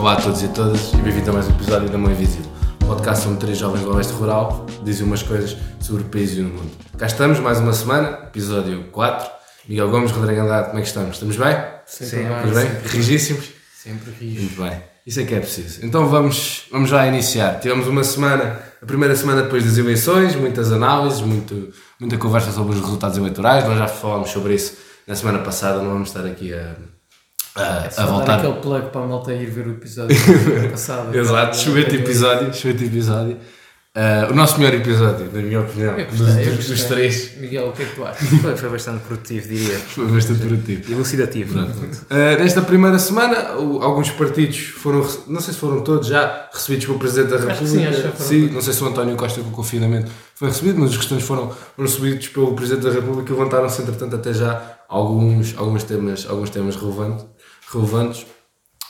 Olá a todos e a todas e bem-vindo a mais um episódio da Mãe Invisível. Podcast onde três jovens do Oeste Rural dizem umas coisas sobre o país e o mundo. Cá estamos, mais uma semana, episódio 4. Miguel Gomes, Rodrigo Andrade, como é que estamos? Estamos bem? Sempre Estamos bem? Rigíssimos? Sempre rijo. Muito bem. Isso é que é preciso. Então vamos, vamos já iniciar. Tivemos uma semana, a primeira semana depois das eleições, muitas análises, muito, muita conversa sobre os resultados eleitorais. Nós já falámos sobre isso na semana passada, não vamos estar aqui a, a, a voltar. aquele plug para a malta ir ver o episódio passado. Exato, excelente episódio, excelente episódio. Ah, o nosso melhor episódio, na minha opinião, Eu dos, eu dos- três, Miguel, o que é que tu achas? Foi, foi bastante produtivo, diria. foi bastante produtivo. Elucidativo. Uh, nesta primeira semana, o- alguns partidos foram, não sei se foram todos já, recebidos pelo Presidente da Acho que República. sim, acho que já foram Sim, não sei se o António Costa com o confinamento foi recebido, mas os questões foram, foram recebidos pelo Presidente da República e levantaram-se, entretanto, até já alguns, alguns, temas, alguns temas relevantes, relevantes.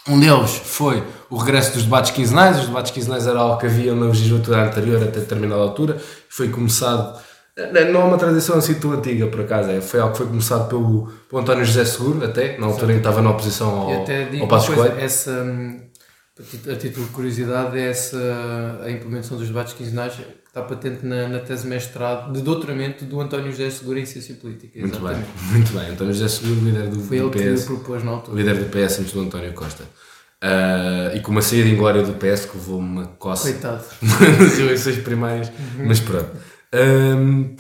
Um deles foi o regresso dos debates quinzenais. Os debates quinzenais era algo que havia na legislatura anterior, até determinada altura. Foi começado, eh, não é uma tradição assim tão antiga, por acaso, é, foi algo que foi começado pelo, pelo António José Seguro, até, na altura em que estava na oposição ao, E até digo ao uma Passos coisa, essa, hum, a título de curiosidade, é essa, a implementação dos debates quinzenais que está patente na, na tese mestrado de doutoramento do António José Segura em Ciência Política. Muito bem, muito bem. António José Seguro, líder do, Foi do ele que PS, propôs na altura. líder do PS antes do António Costa. Ah, e com uma saída em glória do PS que levou uma coça Coitado. nas eleições primárias, mas pronto. Ahm,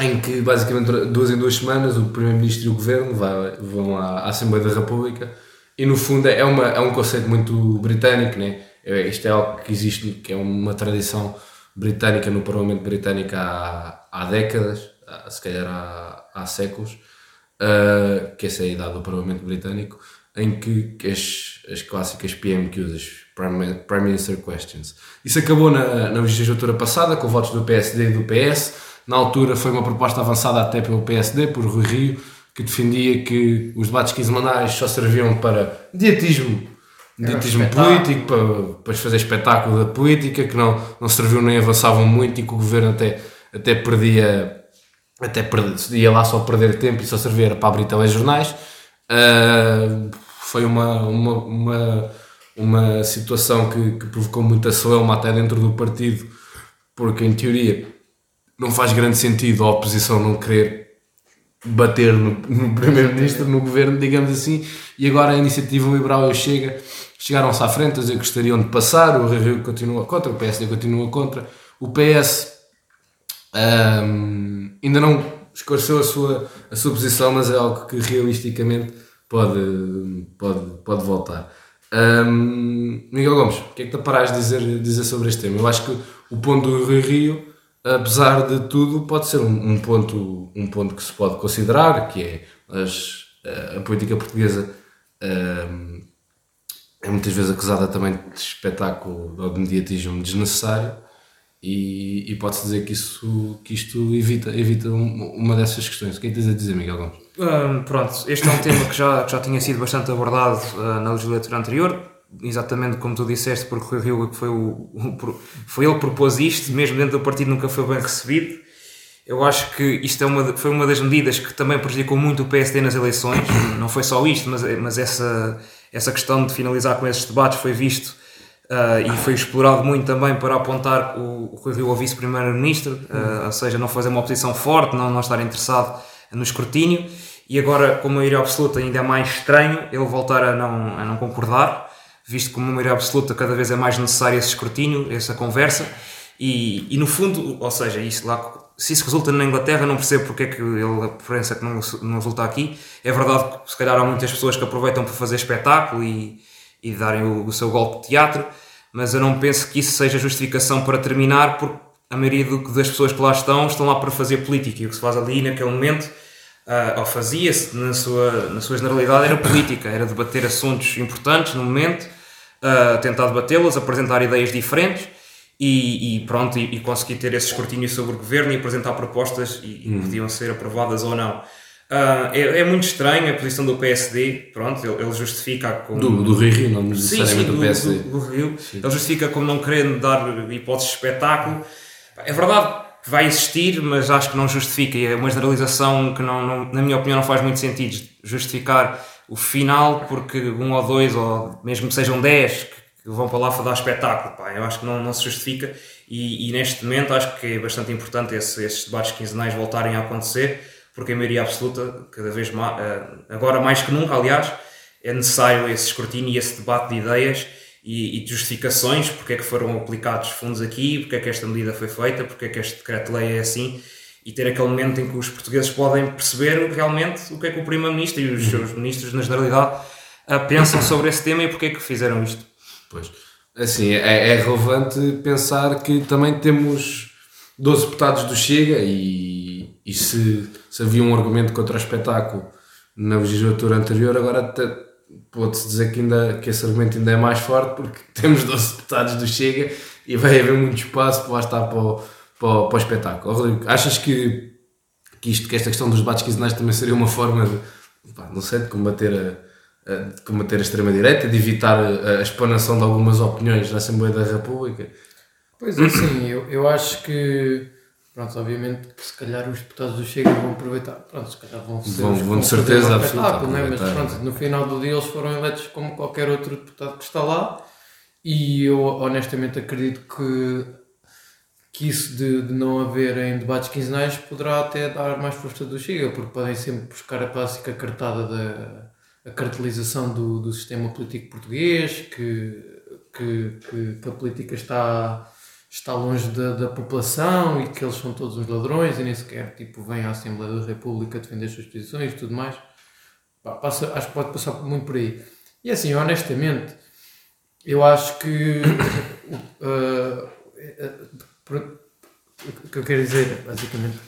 em que basicamente duas em duas semanas o Primeiro-Ministro e o Governo vão à Assembleia da República e no fundo é, uma, é um conceito muito britânico, né? É, isto é algo que existe, que é uma tradição britânica no Parlamento Britânico há, há décadas, há- se calhar há, há séculos, ah, que essa é a idade do Parlamento Britânico, em que as, as clássicas PMQs, as Prime, Prime Minister Questions. Isso acabou na, na legislatura passada, com votos do PSD e do PS. Na altura foi uma proposta avançada até pelo PSD, por Rui Rio, que defendia que os debates quinzenais só serviam para dietismo, dietismo político, para, para fazer espetáculo da política, que não, não serviam nem avançavam muito e que o governo até, até perdia até perder, ia lá só perder tempo e só servia para abrir telejornais. Ah, foi uma, uma, uma, uma situação que, que provocou muita celeuma até dentro do partido, porque em teoria não faz grande sentido a oposição não querer bater no, no primeiro-ministro, no governo, digamos assim, e agora a iniciativa liberal e o Chega chegaram-se à frente a dizer que gostariam de passar, o Rio continua contra, o PSD continua contra, o PS Ahm, ainda não esclareceu a sua, a sua posição, mas é algo que realisticamente pode, pode, pode voltar. Ahm, Miguel Gomes, o que é que te paras de dizer, dizer sobre este tema? Eu acho que o ponto do Rio Rio, apesar de tudo, pode ser um, um ponto, um ponto que se pode considerar, que é as, a política portuguesa ahm, é muitas vezes acusada também de espetáculo ou de mediatismo desnecessário e, e pode-se dizer que, isso, que isto evita, evita um- uma dessas questões. O que é que tens a dizer, Miguel Gomes? Hum, pronto, este é um tema que já, que já tinha sido bastante abordado ah, na legislatura anterior, exatamente como tu disseste, porque Rui Rio foi, o, o foi ele que propôs isto, mesmo dentro do partido nunca foi bem recebido. Eu acho que isto é uma, foi uma das medidas que também prejudicou muito o PSD nas eleições. Não foi só isto, mas, mas essa, essa questão de finalizar com esses debates foi visto ah, e foi explorado muito também para apontar o, o Rui Rio ao vice-primeiro-ministro, ah, ou seja, não fazer uma oposição forte, não, não estar interessado no escrutínio. E agora, com maioria absoluta, ainda é mais estranho ele voltar a não, a não concordar, visto que com uma maioria absoluta cada vez é mais necessário esse escrutínio, essa conversa. E, e no fundo, ou seja, isso lá, se isso resulta na Inglaterra, não percebo porque é que ele, a preferência que não, não resulta aqui. É verdade que se calhar há muitas pessoas que aproveitam para fazer espetáculo e, e darem o, o seu golpe de teatro, mas eu não penso que isso seja justificação para terminar, porque a maioria do- das pessoas que lá estão estão lá para fazer política e o que se faz ali naquele momento, ah, ou fazia-se na sua, na sua generalidade, era política, era debater assuntos importantes no momento, ah, tentar debatê-los, apresentar ideias diferentes e, e pronto, e, e conseguir ter esse escrutínio sobre o governo e apresentar propostas e, e podiam ser aprovadas ou não. Ah, é, é muito estranho a posição do PSD, pronto, ele, ele justifica com... Do, do Rio não Sim, necessariamente sim, do do, PSD. do- do Rio. Ele justifica como não querendo dar hipóteses de espetáculo. É verdade que vai existir, mas acho que não justifica. E é uma generalização que, não, não- na minha opinião, não faz muito sentido justificar o final porque um ou dois, ou mesmo que sejam dez, que vão para lá para dar espetáculo. Pá. Eu acho que não, não se justifica e, e neste momento acho que é bastante importante esse, esses debates quinzenais voltarem a acontecer, porque a maioria absoluta, cada vez mais, agora mais que nunca, aliás, é necessário esse escrutínio e esse debate de ideias e, e de justificações, porque é que foram aplicados fundos aqui, porque é que esta medida foi feita, porque é que este decreto-lei é assim, e ter aquele momento em que os portugueses podem perceber realmente o que é que o Primeiro-Ministro e os seus ministros, na generalidade, pensam sobre esse tema e porque é que fizeram isto. Pois, assim, é, é relevante pensar que também temos 12 deputados do Chega e, e se, se havia um argumento contra o espetáculo na legislatura anterior, agora pode-se dizer que, ainda, que esse argumento ainda é mais forte porque temos 12 deputados do Chega e vai haver muito espaço para lá estar para o, para o, para o espetáculo. Rodrigo, achas que, que, isto, que esta questão dos debates quinzenais também seria uma forma de, pá, não sei, de combater a, a de combater a extrema-direita, de evitar a, a explanação de algumas opiniões na Assembleia da República? Pois é, sim, eu, eu acho que Pronto, obviamente que se calhar os deputados do Chega vão aproveitar. Pronto, se calhar vão ser. Vão, vão de certeza absoluta. Né? Mas pronto, no final do dia eles foram eleitos como qualquer outro deputado que está lá e eu honestamente acredito que, que isso de, de não haverem debates quinzenais poderá até dar mais força do Chega, porque podem sempre buscar a clássica cartada da a cartelização do, do sistema político português, que, que, que, que a política está está longe da, da população e que eles são todos uns ladrões e nem sequer tipo, vêm à Assembleia da República defender as suas posições e tudo mais. Passa, acho que pode passar muito por aí. E assim, honestamente, eu acho que uh, o que eu quero dizer, basicamente,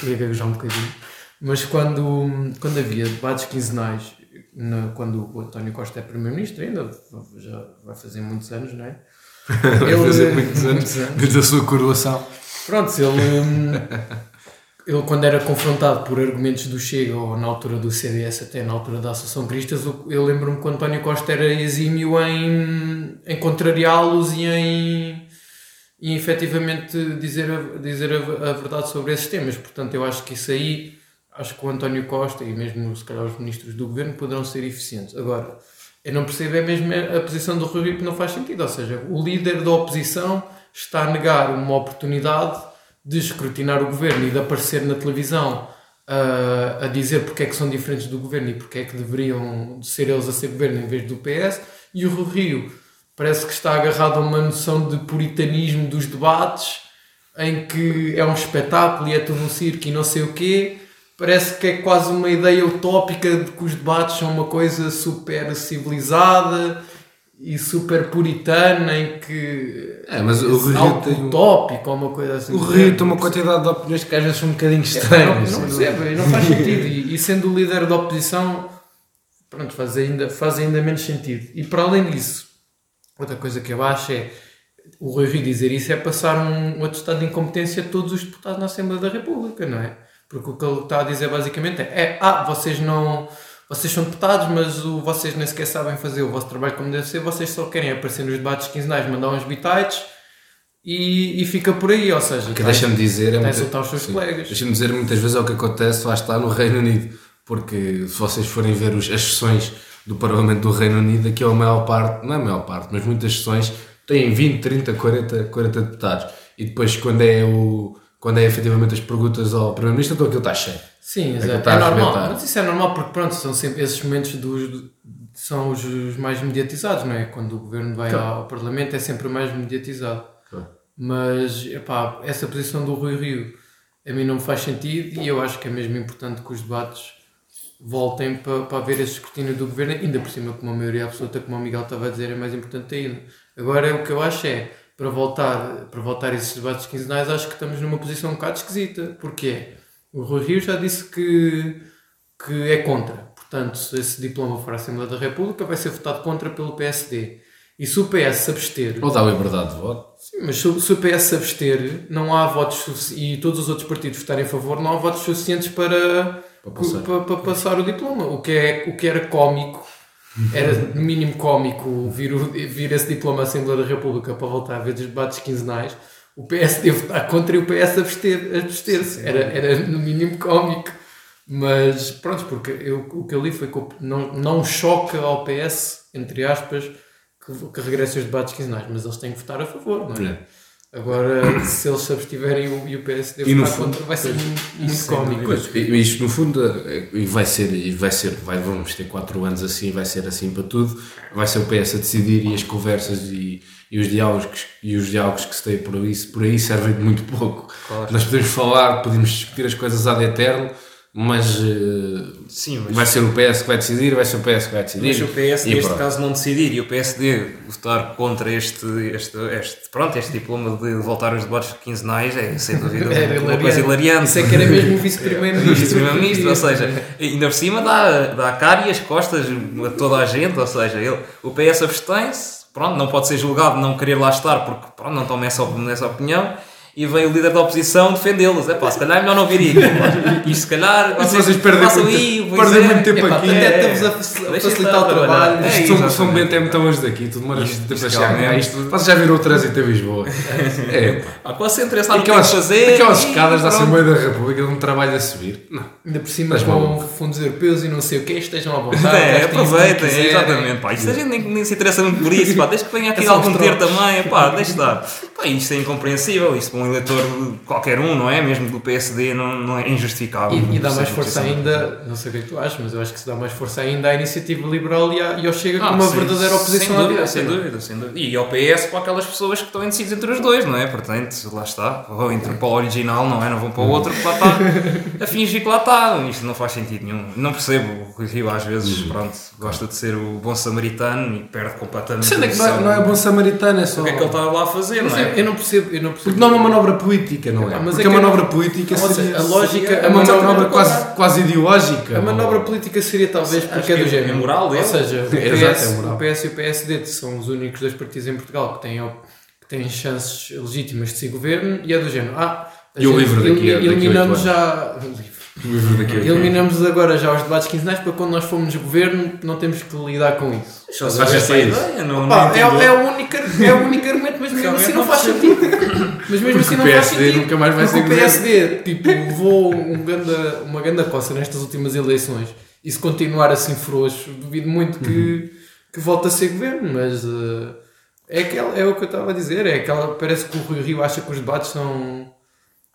queria gaguejar um bocadinho, mas quando, quando havia debates quinzenais, no, quando o António Costa é Primeiro-Ministro, ainda já vai fazer muitos anos, não é? ele fazer muitos anos, desde a sua coroação. Pronto, ele, hum, ele quando era confrontado por argumentos do Chega ou na altura do CDS, até na altura da Associação Cristas, eu lembro-me que o António Costa era exímio em, em contrariá-los e em, e efetivamente dizer, a, dizer a, a, verdade sobre esses temas. Portanto, eu acho que isso aí, acho que o António Costa e mesmo se calhar os ministros do governo poderão ser eficientes. Agora eu não percebo é mesmo a posição do Rui Rio que não faz sentido. Ou seja, o líder da oposição está a negar uma oportunidade de escrutinar o governo e de aparecer na televisão uh, a dizer porque é que são diferentes do governo e porque é que deveriam ser eles a ser governo em vez do PS. E o Rui Rio parece que está agarrado a uma noção de puritanismo dos debates em que é um espetáculo e é tudo um circo e não sei o quê parece que é quase uma ideia utópica de que os debates são uma coisa super civilizada e super puritana em que é, mas o Rio tem utópico ou uma coisa assim. O Rio tem uma quantidade de opiniões que às vezes são um bocadinho estranhas. É, não, não percebe, não faz sentido. E, e, sendo o líder da oposição, pronto, faz ainda, faz ainda menos sentido. E para além disso, outra coisa que eu acho é o Rui Rio dizer isso é passar um, um atestado de incompetência a todos os deputados na Assembleia da República, não é? Porque o que ele está a dizer basicamente é, é ah, vocês não. Vocês são deputados, mas o, vocês nem sequer sabem fazer o vosso trabalho como deve ser, vocês só querem aparecer nos debates quinzenais, mandar uns bitites e, e fica por aí, ou seja, que deixa-me dizer é muita, os seus sim, colegas. Deixa-me dizer muitas vezes é o que acontece lá está no Reino Unido, porque se vocês forem ver os, as sessões do Parlamento do Reino Unido, aqui é a maior parte, não é a maior parte, mas muitas sessões têm 20, 30, 40, 40 deputados. E depois quando é o quando é efetivamente as perguntas ao Primeiro-Ministro, então aquilo está cheio. Sim, exato. É normal. Mas isso é normal porque, pronto, são sempre esses momentos dos, são os, mais mediatizados, não é? Quando o governo vai claro. ao Parlamento é sempre o mais mediatizado. Claro. Mas, epá, essa posição do Rui Rio a mim não me faz sentido e eu acho que é mesmo importante que os debates voltem para, para haver esse escrutínio do governo, ainda por cima com uma maioria absoluta, como o Miguel estava a dizer, é mais importante ainda. Agora, o que eu acho é para voltar, para voltar a esses debates quinzenais, acho que estamos numa posição um bocado esquisita. Porquê? O Rui Rio já disse que, que é contra. Portanto, se esse diploma for à Assembleia da República, vai ser votado contra pelo PSD. E se o PS se abster. Ou dá liberdade de voto. Sim, mas se, se o PS se abster, não há votos e todos os outros partidos votarem a favor, não há votos suficientes para, para, passar. para, para passar o diploma. O que, é, o que era cómico era no mínimo cómico vir, o, vir esse diploma à Assembleia da República para voltar a ver os debates quinzenais, o PSD votar contra e o PS abster-se. Abster era, era no mínimo cómico. Mas pronto, porque eu, o que eu li foi que não, não choca ao PS, entre aspas, que, que regressem os debates quinzenais, mas eles têm que votar a favor, não é? É. Agora, se eles se abstiverem e o PSD E votar fundo- contra, vai ser muito, cómico. Isto no fundo é- e vai ser, e vai ser, vai, vamos ter 4 anos assim, vai ser assim para tudo, vai ser o PS a decidir e as conversas e, e os diálogos que- e os diálogos que se têm por aí, por aí servem de muito pouco. Claro. Nós podemos falar, podemos discutir as coisas ad eterno, mas eh, Sim, mas, vai ser o PS que vai decidir, vai ser o PS que vai decidir. mas o PS E neste pronto. caso não decidir e o PSD votar contra este, este, este, pronto, este diploma de voltar aos debates quinzenais é sem dúvida Era uma coisa hilariante. Isso é que era mesmo o vice-primeiro-ministro. Vice-Primeiro-Ministro, ou seja, ainda por cima dá, dá a cara e as costas a toda a gente, ou seja, ele, o PS abstém-se, pronto, não pode ser julgado de não querer lá estar porque pronto, não toma essa opinião e vem o líder da oposição defendê-los. É pá, se calhar é melhor não vir ir. E se calhar Mas vocês perdem muito, aí, perdem é. muito tempo Epá, aqui. até é. estamos a facilitar o trabalho. É, Isto são, são bem tempo tão longe daqui, tu demoras Isto, tempo a chegar. fiscalmente. né? Isto, vocês já viram o trânsito em Lisboa? É, pá. Ah, concentra-se lá no Aquelas, que fazer. aquelas escadas da. Assembleia da República de um trabalho a subir. Não. Ainda por cima Mas com fundos europeus e não sei o que, estejam à vontade. É, aproveitem, exatamente. Pá, isto a gente nem, se interessa muito por isso, pá, desde que venha aqui É algum ter também, pá, deixa estar. Pá, isto é incompreensível, isto um eleitor de qualquer um, não é? Mesmo do PSD, não, não é injustificável. E, e dá mais força ainda, não sei o que é que tu achas, mas eu acho que se dá mais força ainda à iniciativa liberal e, à, e ao Chega Ah, como uma sim, verdadeira oposição sem dúvida, sem é? dúvida, sem dúvida. E ao PS para aquelas pessoas que estão indecidas entre os dois, não é? Portanto, lá está, vão entre para o original, não é? Não vão para o outro que lá está a fingir que lá está. Isto não faz sentido nenhum. Não percebo, o Rui Rio às vezes, pronto, gosta de ser o bom samaritano e perde completamente Sendo é que não é, não é bom samaritano, é só. O que é que ele está lá a fazer, não eu, é? eu não percebo, eu não percebo. Porque não é uma manobra política, não é? Mas Porque é a manobra não- política Ou seja, seria. a lógica- É a uma manobra- manobra quase, quase ideológica. A manobra ou- política seria talvez Acho porque é do é género. moral dele. Ou seja, o É, exato, PS, é moral. o PS e o PSD são os únicos dois partidos em Portugal que têm, que têm chances legítimas de ser governo e é do género. Ah, a E o livro daqui daqui oito eliminamos anos. já. O livro daqui Eliminamos agora já os debates quinzenais para quando nós formos governo não temos que lidar com isso. Só que essa é ideia, não, Pá, não é, é, o único, é o único argumento, mas mesmo assim não faz sentido. Mas mesmo assim o não PSD sentido. nunca mais vai ser o PSD tipo, levou um ganda, uma grande coça nestas últimas eleições. E se continuar assim frouxo, duvido muito que, que volte a ser governo, mas eh, é, aquela, é o que eu estava a dizer, é aquela, parece que o Rui Rio acha que os debates são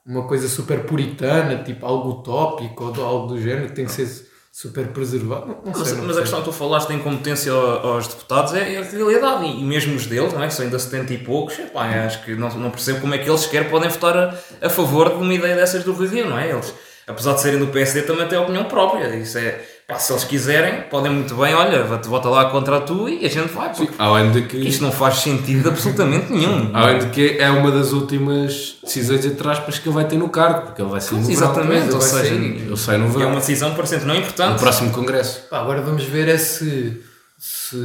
uma coisa super puritana, tipo algo utópico ou algo do género que tem que ser super preservado. Não, não Mas, mas a questão que tu falaste da incompetência ao- aos deputados é, é a realidade. E, mesmo os deles, não é? que são ainda 70 e poucos, epá, acho que não, não percebo como é que eles sequer podem votar a, a favor de uma ideia dessas do Rio Rio, não é? Eles, apesar de serem do PSD, também têm opinião própria. Isso é, pá, se eles quiserem, podem muito bem, olha, vota- lá contra tu e a gente vai. Porque Além de que. isto não faz sentido absolutamente nenhum. Além de que é uma das últimas decisões, entre aspas, que ele vai ter no cargo, porque ele vai sair no verão. Exatamente, ou seja, sair. Ele sai no é verão. uma decisão parecendo não No importante. próximo congresso. Pá, agora vamos ver é se, se.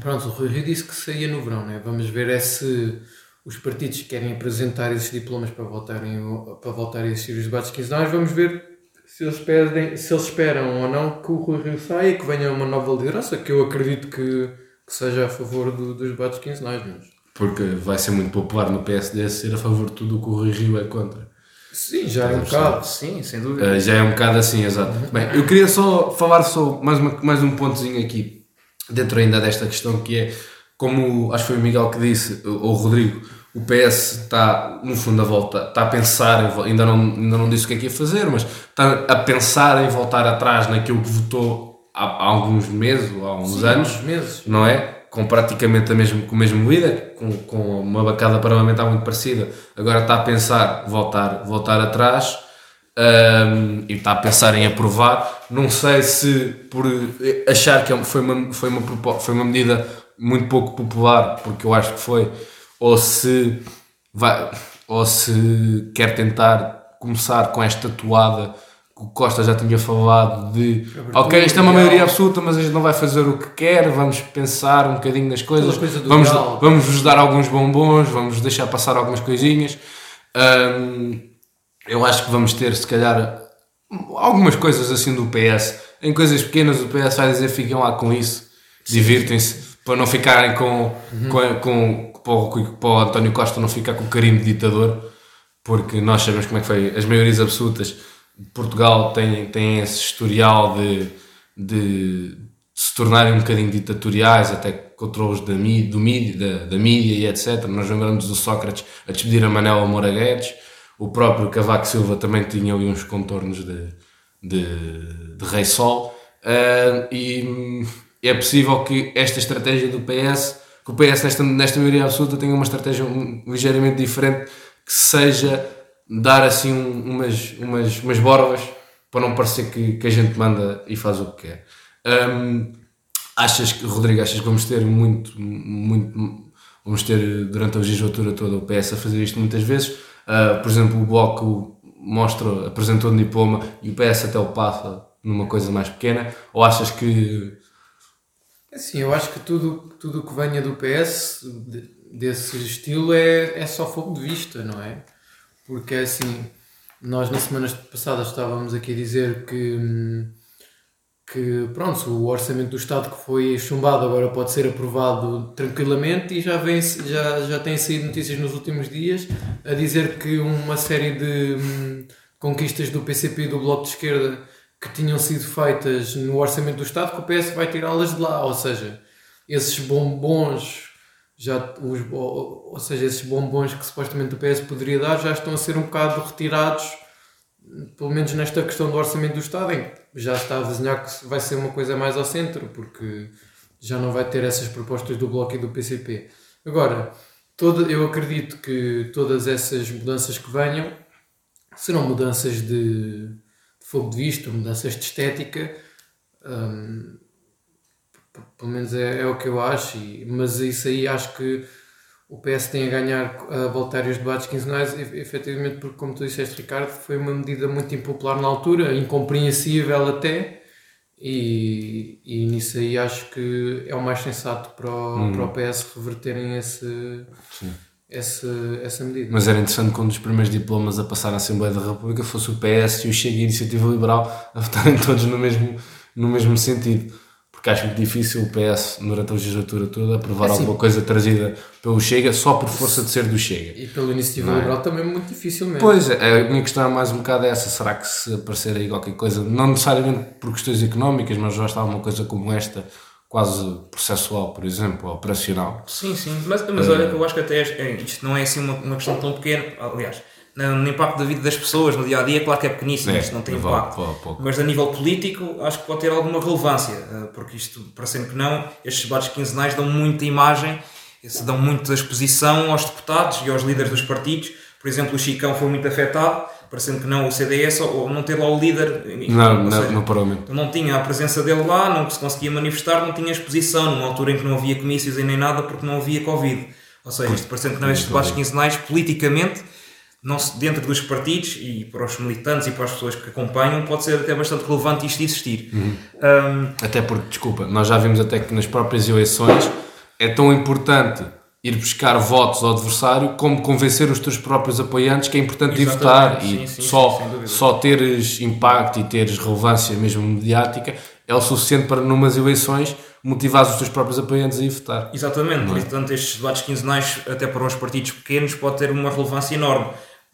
Pronto, o Rui Rio disse que saía no verão, né? Vamos ver é se os partidos querem apresentar esses diplomas para voltarem, para voltar a existir os debates quinzenais. Vamos ver se eles, pedem, se eles esperam ou não que o Rui Rio saia e que venha uma nova liderança, que eu acredito que, que seja a favor do- dos debates quinzenais. Mas... Porque vai ser muito popular no PSD ser a favor de tudo o que o Rui Rio é contra. Sim, já é um bocado. Sim, sem dúvida. Uh, já é um bocado assim, exato. Bem, eu queria só falar só mais, uma, mais um pontozinho aqui, dentro ainda desta questão, que é, como acho que foi o Miguel que disse, ou o Rodrigo, o PS está, no fundo, a volta, está a pensar, ainda não, ainda não disse o que é que ia fazer, mas está a pensar em voltar atrás naquilo que votou há, há alguns meses, ou há uns Sim, anos, meses. não é? Com praticamente a mesmo, com o mesmo líder, com, com uma bancada parlamentar muito parecida, agora está a pensar voltar, voltar atrás hum, e está a pensar em aprovar. Não sei se por achar que é um- foi uma, foi uma, foi uma medida muito pouco popular, porque eu acho que foi, ou se, vai, ou se quer tentar começar com esta toada que o Costa já tinha falado de ok, isto é uma maioria absoluta, mas a gente não vai fazer o que quer, vamos pensar um bocadinho nas coisas, coisa vamos, vamos vos dar alguns bombons, vamos deixar passar algumas coisinhas. Hum, eu acho que vamos ter, se calhar, algumas coisas assim do PS. Em coisas pequenas, o PS vai dizer fiquem lá com isso, divirtem-se, para não ficarem com, com, com, para, o, para o António Costa não ficar com o carinho de ditador, porque nós sabemos como é que foi. As maiorias absolutas de Portugal têm, têm esse historial de, de se tornarem um bocadinho ditatoriais, até controles da, do mídia, da, da mídia e etc. Nós lembramos do Sócrates a despedir a Manela Moura Guedes, o próprio Cavaco Silva também tinha ali uns contornos de, de, de Rei Sol, uh, e é possível que esta estratégia do PS, que o PS nesta, nesta maioria absoluta tenha uma estratégia ligeiramente diferente, que seja dar assim um, umas, umas, umas borbas para não parecer que, que a gente manda e faz o que quer. Um, achas que, Rodrigo, achas que vamos ter muito, muito, vamos ter durante a legislatura toda o PS a fazer isto muitas vezes? Uh, por exemplo, o Bloco mostra, apresentou um diploma e o PS até o passa numa coisa mais pequena? Ou achas que. Sim, eu acho que tudo tudo que venha do PS desse estilo é, é só fogo de vista, não é? Porque assim, nós na semana passada estávamos aqui a dizer que. Que pronto, o orçamento do Estado que foi chumbado agora pode ser aprovado tranquilamente e já, vem, já, já têm saído notícias nos últimos dias a dizer que uma série de hum, conquistas do PCP e do Bloco de Esquerda que tinham sido feitas no orçamento do Estado que o PS vai tirá-las de lá, ou seja, esses bombons já os, ou, seja, esses bombons que supostamente o PS poderia dar já estão a ser um bocado retirados pelo menos nesta questão do orçamento do Estado, em que já está a desenhar que vai ser uma coisa mais ao centro, porque já não vai ter essas propostas do Bloco e do PCP. Agora, eu acredito que todas essas mudanças que venham serão mudanças de fogo de vista, mudanças de estética. Hum, pelo menos é, é, o que eu acho, e, mas isso aí acho que o PS tem a ganhar a voltar os debates quinzenais, efetivamente, porque, como tu disseste, Ricardo, foi uma medida muito impopular na altura, incompreensível até, e, e nisso aí acho que é o mais sensato para o, hum. para o PS reverterem esse, essa, essa medida. Mas era interessante quando os primeiros diplomas a passar à Assembleia da República fosse o PS e o Chega e a Iniciativa Liberal a votarem todos no mesmo, no mesmo sentido porque acho muito difícil o PS, durante a legislatura toda, aprovar é assim, alguma coisa trazida pelo Chega só por força de ser do Chega. E pela iniciativa é? liberal também muito difícil mesmo. Pois, a minha questão é mais um bocado essa: será que se aparecer aí qualquer coisa, não necessariamente por questões económicas, mas já está uma coisa como esta, quase processual, por exemplo, operacional? Sim, sim, mas, mas olha que eu acho que até é, isto não é assim uma, uma questão tão pequena, aliás no impacto da vida das pessoas no dia a dia, claro que é pequeníssimo, é, isto não tem impacto. Mas a nível político, acho que pode ter alguma relevância, eh, porque isto, parecendo que não, estes debates quinzenais dão muita imagem, dão muita exposição aos deputados e aos líderes dos partidos. Por exemplo, o Chicão foi muito afetado, parecendo que não o CDS, ou não ter lá o líder. Não, não, seja, no Parlamento. Não tinha a presença dele lá, não se conseguia manifestar, não tinha exposição, numa altura em que não havia comícios e nem nada, porque não havia Covid. Ou seja, isto parecendo que não, estes debates quinzenais, politicamente não se, dentro dos partidos e para os militantes e para as pessoas que acompanham, pode ser até bastante relevante isto existir. Uhum. Um, até porque, desculpa, nós já vimos até que nas próprias eleições é tão importante ir buscar votos ao adversário como convencer os teus próprios apoiantes que é importante ir votar sim, e sim, só, sim, só teres impacto e teres relevância mesmo mediática é o suficiente para numas eleições motivar os teus próprios apoiantes a ir votar. Exatamente, é? portanto estes debates quinzenais até para uns partidos pequenos pode ter uma relevância enorme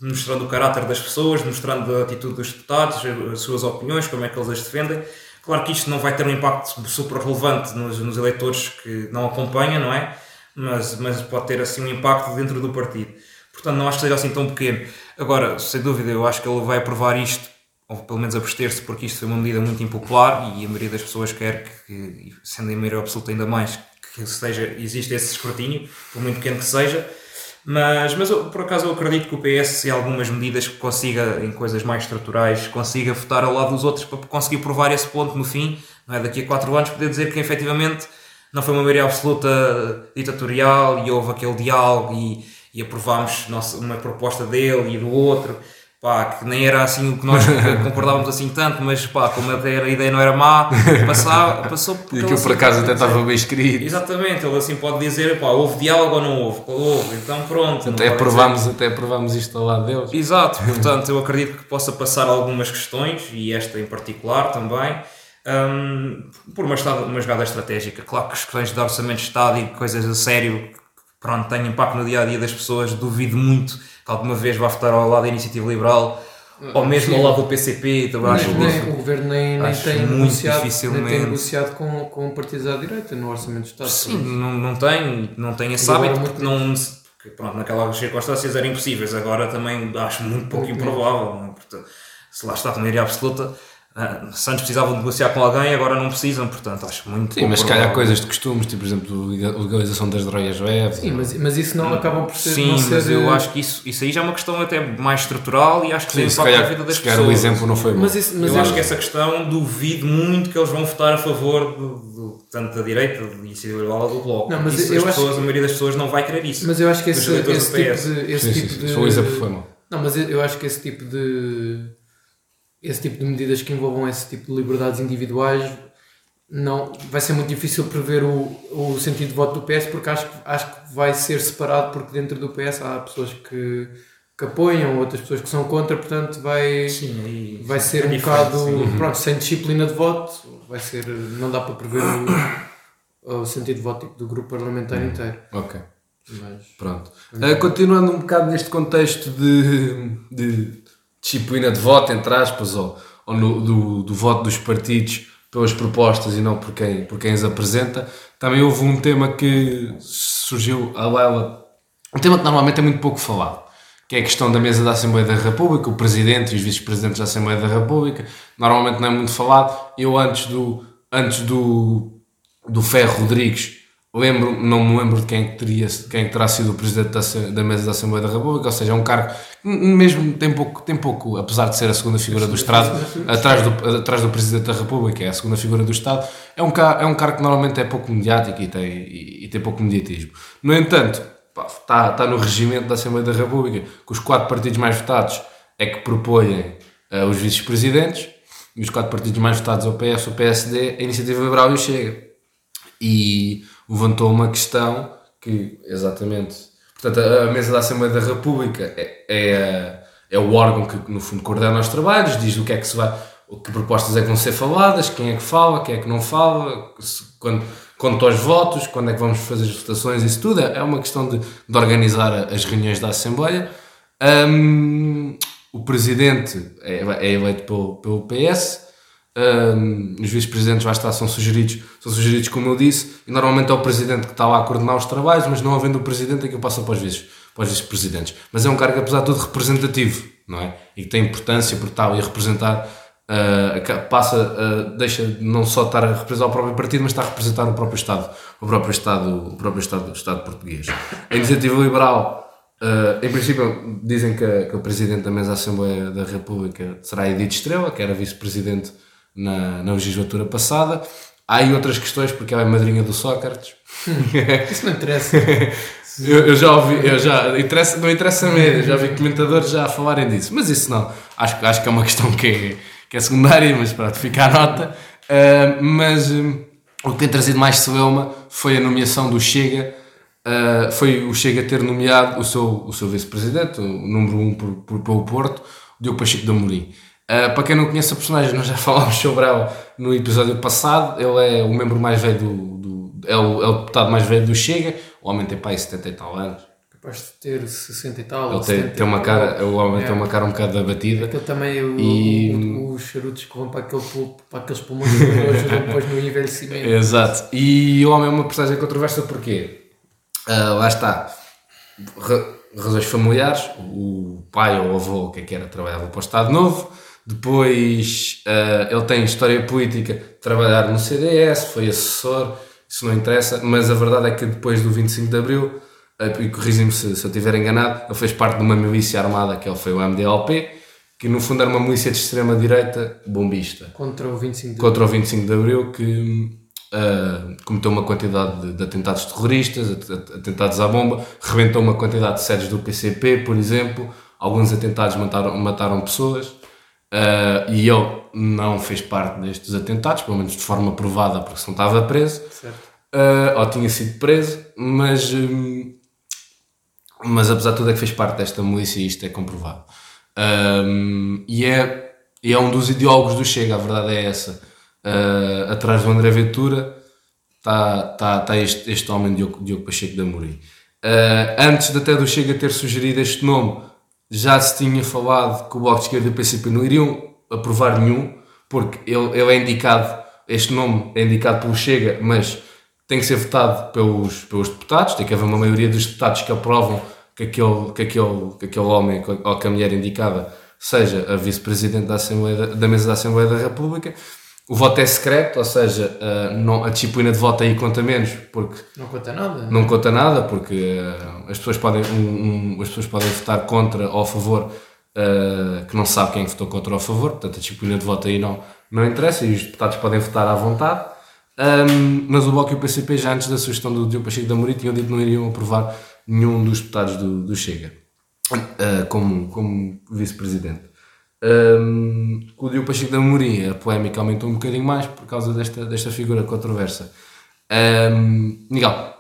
mostrando o caráter das pessoas, mostrando a atitude dos deputados, as suas opiniões, como é que eles as defendem. Claro que isto não vai ter um impacto super relevante nos, nos eleitores que não acompanham, não é? Mas, mas pode ter assim um impacto dentro do partido. Portanto, não acho que seja assim tão pequeno. Agora, sem dúvida, eu acho que ele vai aprovar isto, ou pelo menos abster-se, porque isto foi uma medida muito impopular e a maioria das pessoas quer que, sendo em maioria absoluta ainda mais, que seja, existe esse escrutínio, por muito pequeno que seja. Mas, mas eu, por acaso eu acredito que o PS, em algumas medidas que consiga, em coisas mais estruturais, consiga votar ao lado dos outros para conseguir provar esse ponto no fim, não é? daqui a 4 anos, poder dizer que efetivamente não foi uma maioria absoluta ditatorial e houve aquele diálogo e, e aprovámos nossa, uma proposta dele e do outro pá, que nem era assim o que nós concordávamos assim tanto, mas pá, como a ideia não era má, passava, passou por E aquilo assim, por acaso até estava bem escrito. Exatamente, ele assim pode dizer, pá, houve diálogo ou não houve? Houve, então pronto. Até aprovámos, até aprovámos isto ao lado deles. Exato, portanto eu acredito que possa passar algumas questões, e esta em particular também, um, por uma, uma jogada estratégica. Claro que questões de orçamento de Estado e coisas a sério, pronto, têm impacto no dia a dia das pessoas, duvido muito que alguma vez vai votar ao lado da iniciativa liberal ou mesmo ao lado do PCP, também acho Nem- o governo nem, nem tem muito negociado, nem tem negociado com, com partidos à direita no orçamento do Estado. Sim, não, não tem, não tem esse hábito porque não. porque, pronto, naquelas circunstâncias eram impossíveis, agora também acho muito pouco improvável. é? Portanto, se lá está a maioria absoluta, ah, se antes precisavam de negociar com alguém, agora não precisam, portanto acho muito Sim, mas se calhar coisas de costumes, tipo, por exemplo, a legalização das drogas leves. Sim, mas, mas isso não acabam por ser. Sim, não ser, mas eu eh, acho que isso, isso aí já é uma questão até mais estrutural e acho que Sim, tem se impacto na calhar, vida das se calhar pessoas. o exemplo não foi bom. Mas isso, mas eu eu- acho que essa questão duvido muito que eles vão votar a favor do, do- tanto da direita, iniciativa liberal, ou do bloco. Não, mas isso, eu as acho pessoas, que- a maioria das pessoas não vai querer isso. Mas eu acho que esse, esse do tipo de. Esse Sim, tipo sim, de foi mau. Não, mas eu- eu acho que esse tipo de. Esse tipo de medidas que envolvam esse tipo de liberdades individuais não, vai ser muito difícil prever o, o sentido de voto do PS porque acho, que- acho que vai ser separado porque dentro do PS há pessoas que, que apoiam, outras pessoas que são contra, portanto vai, Sim, vai ser é um bocado sim. pronto, sem disciplina de voto, vai ser, não dá para prever o, o sentido de voto do grupo parlamentar inteiro. Ok, Mas, pronto. Ah, continuando um bocado neste contexto de, de disciplina de voto, entre aspas, ou, ou no- do, do voto dos partidos pelas propostas e não por quem, por quem as apresenta, também houve um tema que surgiu à baila, um tema que normalmente é muito pouco falado, que é a questão da mesa da Assembleia da República, o Presidente e os Vice-Presidentes da Assembleia da República, normalmente não é muito falado, eu antes do, antes do, do Ferro Rodrigues, lembro, não me lembro de quem, é teria, quem é terá sido o Presidente da, da mesa da Assembleia da República, ou seja, é um cargo, mesmo tem pouco, tem pouco, apesar de ser a segunda figura do Estado, atrás do, atrás do Presidente da República, é a segunda figura do Estado, é um, é um cargo que normalmente é pouco mediático e tem, e, e tem pouco mediatismo. No entanto, pá, está, está no regimento da Assembleia da República que os quatro partidos mais votados é que propõem eh, os vice-presidentes, e os quatro partidos mais votados é o PS, o PSD, a Iniciativa Liberal e o Chega e levantou uma questão que, exatamente, portanto, a mesa da Assembleia da República é, é, é o órgão que, no fundo, coordena os trabalhos, diz o que é que se vai, que propostas é que vão ser faladas, quem é que fala, quem é que não fala, quando, quanto aos votos, quando é que vamos fazer as votações, isso tudo é uma questão de, de organizar as reuniões da Assembleia. Hum, o presidente é, é eleito pelo, pelo PS, hum, os vice-presidentes lá está, são sugeridos, são sugeridos, como eu disse, e normalmente é o presidente que está lá a coordenar os trabalhos, mas não havendo o presidente, aquilo passa para os vice- para os vice-presidentes. Mas é um cargo, apesar de tudo, representativo, não é? E que tem importância está ali a representar, que passa, ah, deixa de não só estar a representar o próprio partido, mas está a representar o próprio Estado, o próprio Estado, o próprio Estado, o Estado português. A iniciativa liberal Uh, em princípio, dizem que, que o Presidente da Mesa da Assembleia da República será Edith Estrela, que era Vice-Presidente na, na legislatura passada. Há aí outras questões, porque ela é madrinha do Sócrates. isso não interessa. eu, eu já ouvi, eu já, interessa, não interessa mesmo, já vi comentadores já a falarem disso, mas isso não, acho, acho que é uma questão que é, que é secundária, mas pronto, fica a nota. Uh, mas um, o que tem trazido mais celeuma foi a nomeação do Chega Uh, foi o Chega ter nomeado o seu, o seu vice-presidente, o número 1 um por, por, pelo Porto, o Diogo Pacheco de Amorim. Uh, para quem não conhece a personagem, nós já falámos sobre ela no episódio passado. Ele é o membro mais velho do. do é, o, é o deputado mais velho do Chega. O homem tem pai 70 e tal anos. Capaz de ter 60 e tal. Ele tem, 70 tem uma cara, o homem É. tem uma cara um bocado abatida. Aquele também o, E- o- os charutos que vão para, aquele, para aqueles pulmões que ajudam depois no envelhecimento. Exato. E o homem é uma personagem controversa porque ah, lá está. Ra- razões familiares. O pai ou o avô, o que é que era, trabalhava para o Estado Novo. Depois ah, ele tem história política, trabalhar no CDS, foi assessor, isso não interessa, mas a verdade é que depois do 25 de Abril, ah, e corrigem-me se, se eu estiver enganado, ele fez parte de uma milícia armada que ele foi o MDLP, que no fundo era uma milícia de extrema-direita bombista. Contra o 25 de contra o 25 de Abril que ah, cometeu uma quantidade de, de atentados terroristas, at- at- atentados à bomba, rebentou uma quantidade de sedes do PCP, por exemplo, alguns atentados mataram, mataram pessoas ah, e ele não fez parte destes atentados, pelo menos de forma provada, porque senão estava preso, ah, ou tinha sido preso, mas, hum, mas apesar de tudo é que fez parte desta milícia e isto é comprovado. Um, e, é, e é um dos ideólogos do Chega, a verdade é essa. Uh, atrás do André Ventura está tá, tá este, este homem, Diogo, Diogo Pacheco de Amorim. Uh, antes até do Chega ter sugerido este nome, já se tinha falado que o Bloco de Esquerda e o PCP não iriam aprovar nenhum, porque ele, ele é indicado, este nome é indicado pelo Chega, mas tem que ser votado pelos, pelos deputados, tem que haver uma maioria dos deputados que aprovam que aquele, que aquele, que aquele homem ou que a mulher indicada seja a vice-presidente da, Assembleia da, da mesa da Assembleia da República. O voto é secreto, ou seja, uh, não, a disciplina de voto aí conta menos, porque Não conta nada. não conta nada, porque uh, as, pessoas podem, um, um, as pessoas podem votar contra ou a favor, uh, que não sabe quem votou contra ou a favor, portanto a disciplina de voto aí não, não interessa e os deputados podem votar à vontade. Um, mas o Bloco e o PCP, já antes da sugestão do Diogo Pacheco da Moura, tinham dito que não iriam aprovar nenhum dos deputados do, do Chega como, como vice-presidente. Um, o Diogo Pacheco da Amorim, a polémica aumentou um bocadinho mais por causa desta, desta figura controversa. Um, Miguel,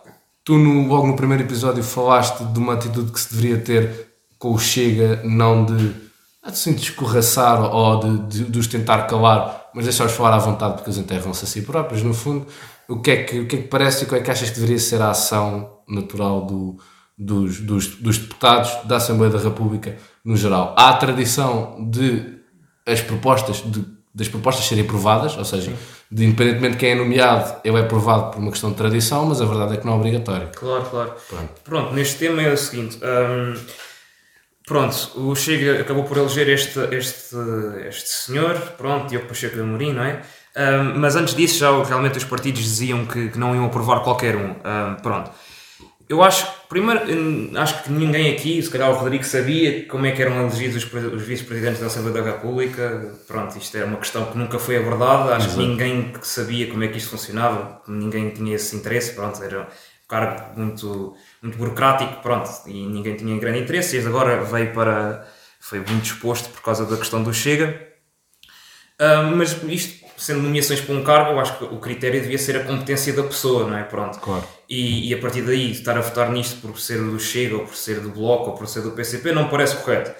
tu no, logo no primeiro episódio falaste de uma atitude que se deveria ter com o Chega, não de assim, de ou de, de, de os tentar calar, mas deixá-los falar à vontade porque eles enterram-se a si próprios, no fundo. O que, é que, o que é que parece e qual é que achas que deveria ser a ação natural do, dos, dos, dos deputados da Assembleia da República no geral? Há a tradição de as propostas de, das propostas serem aprovadas, ou seja, de, independentemente de quem é nomeado, ele é aprovado por uma questão de tradição, mas a verdade é que não é obrigatório. Claro, claro. Pronto. Pronto, neste tema é o seguinte. hum, pronto, o Chega acabou por eleger este, este, este senhor, pronto, Diogo Pacheco de Amorim, não é? Hum, mas antes disso, já realmente os partidos diziam que, que não iam aprovar qualquer um. Hum, pronto. Eu acho, primeiro, acho que ninguém aqui, se calhar o Rodrigo sabia como é que eram elegidos os, os vice-presidentes da Assembleia da República. Pronto, isto era uma questão que nunca foi abordada. Acho que ninguém sabia como é que isto funcionava, ninguém tinha esse interesse. Pronto, era um cargo muito, muito burocrático, pronto, e ninguém tinha grande interesse. E agora veio para. foi muito exposto por causa da questão do Chega. Ah, mas isto, sendo nomeações para um cargo, eu acho que o critério devia ser a competência da pessoa, não é? Pronto. Claro. E, e a partir daí, estar a votar nisto por ser do Chega, ou por ser do Bloco, ou por ser do PCP, não me parece correto.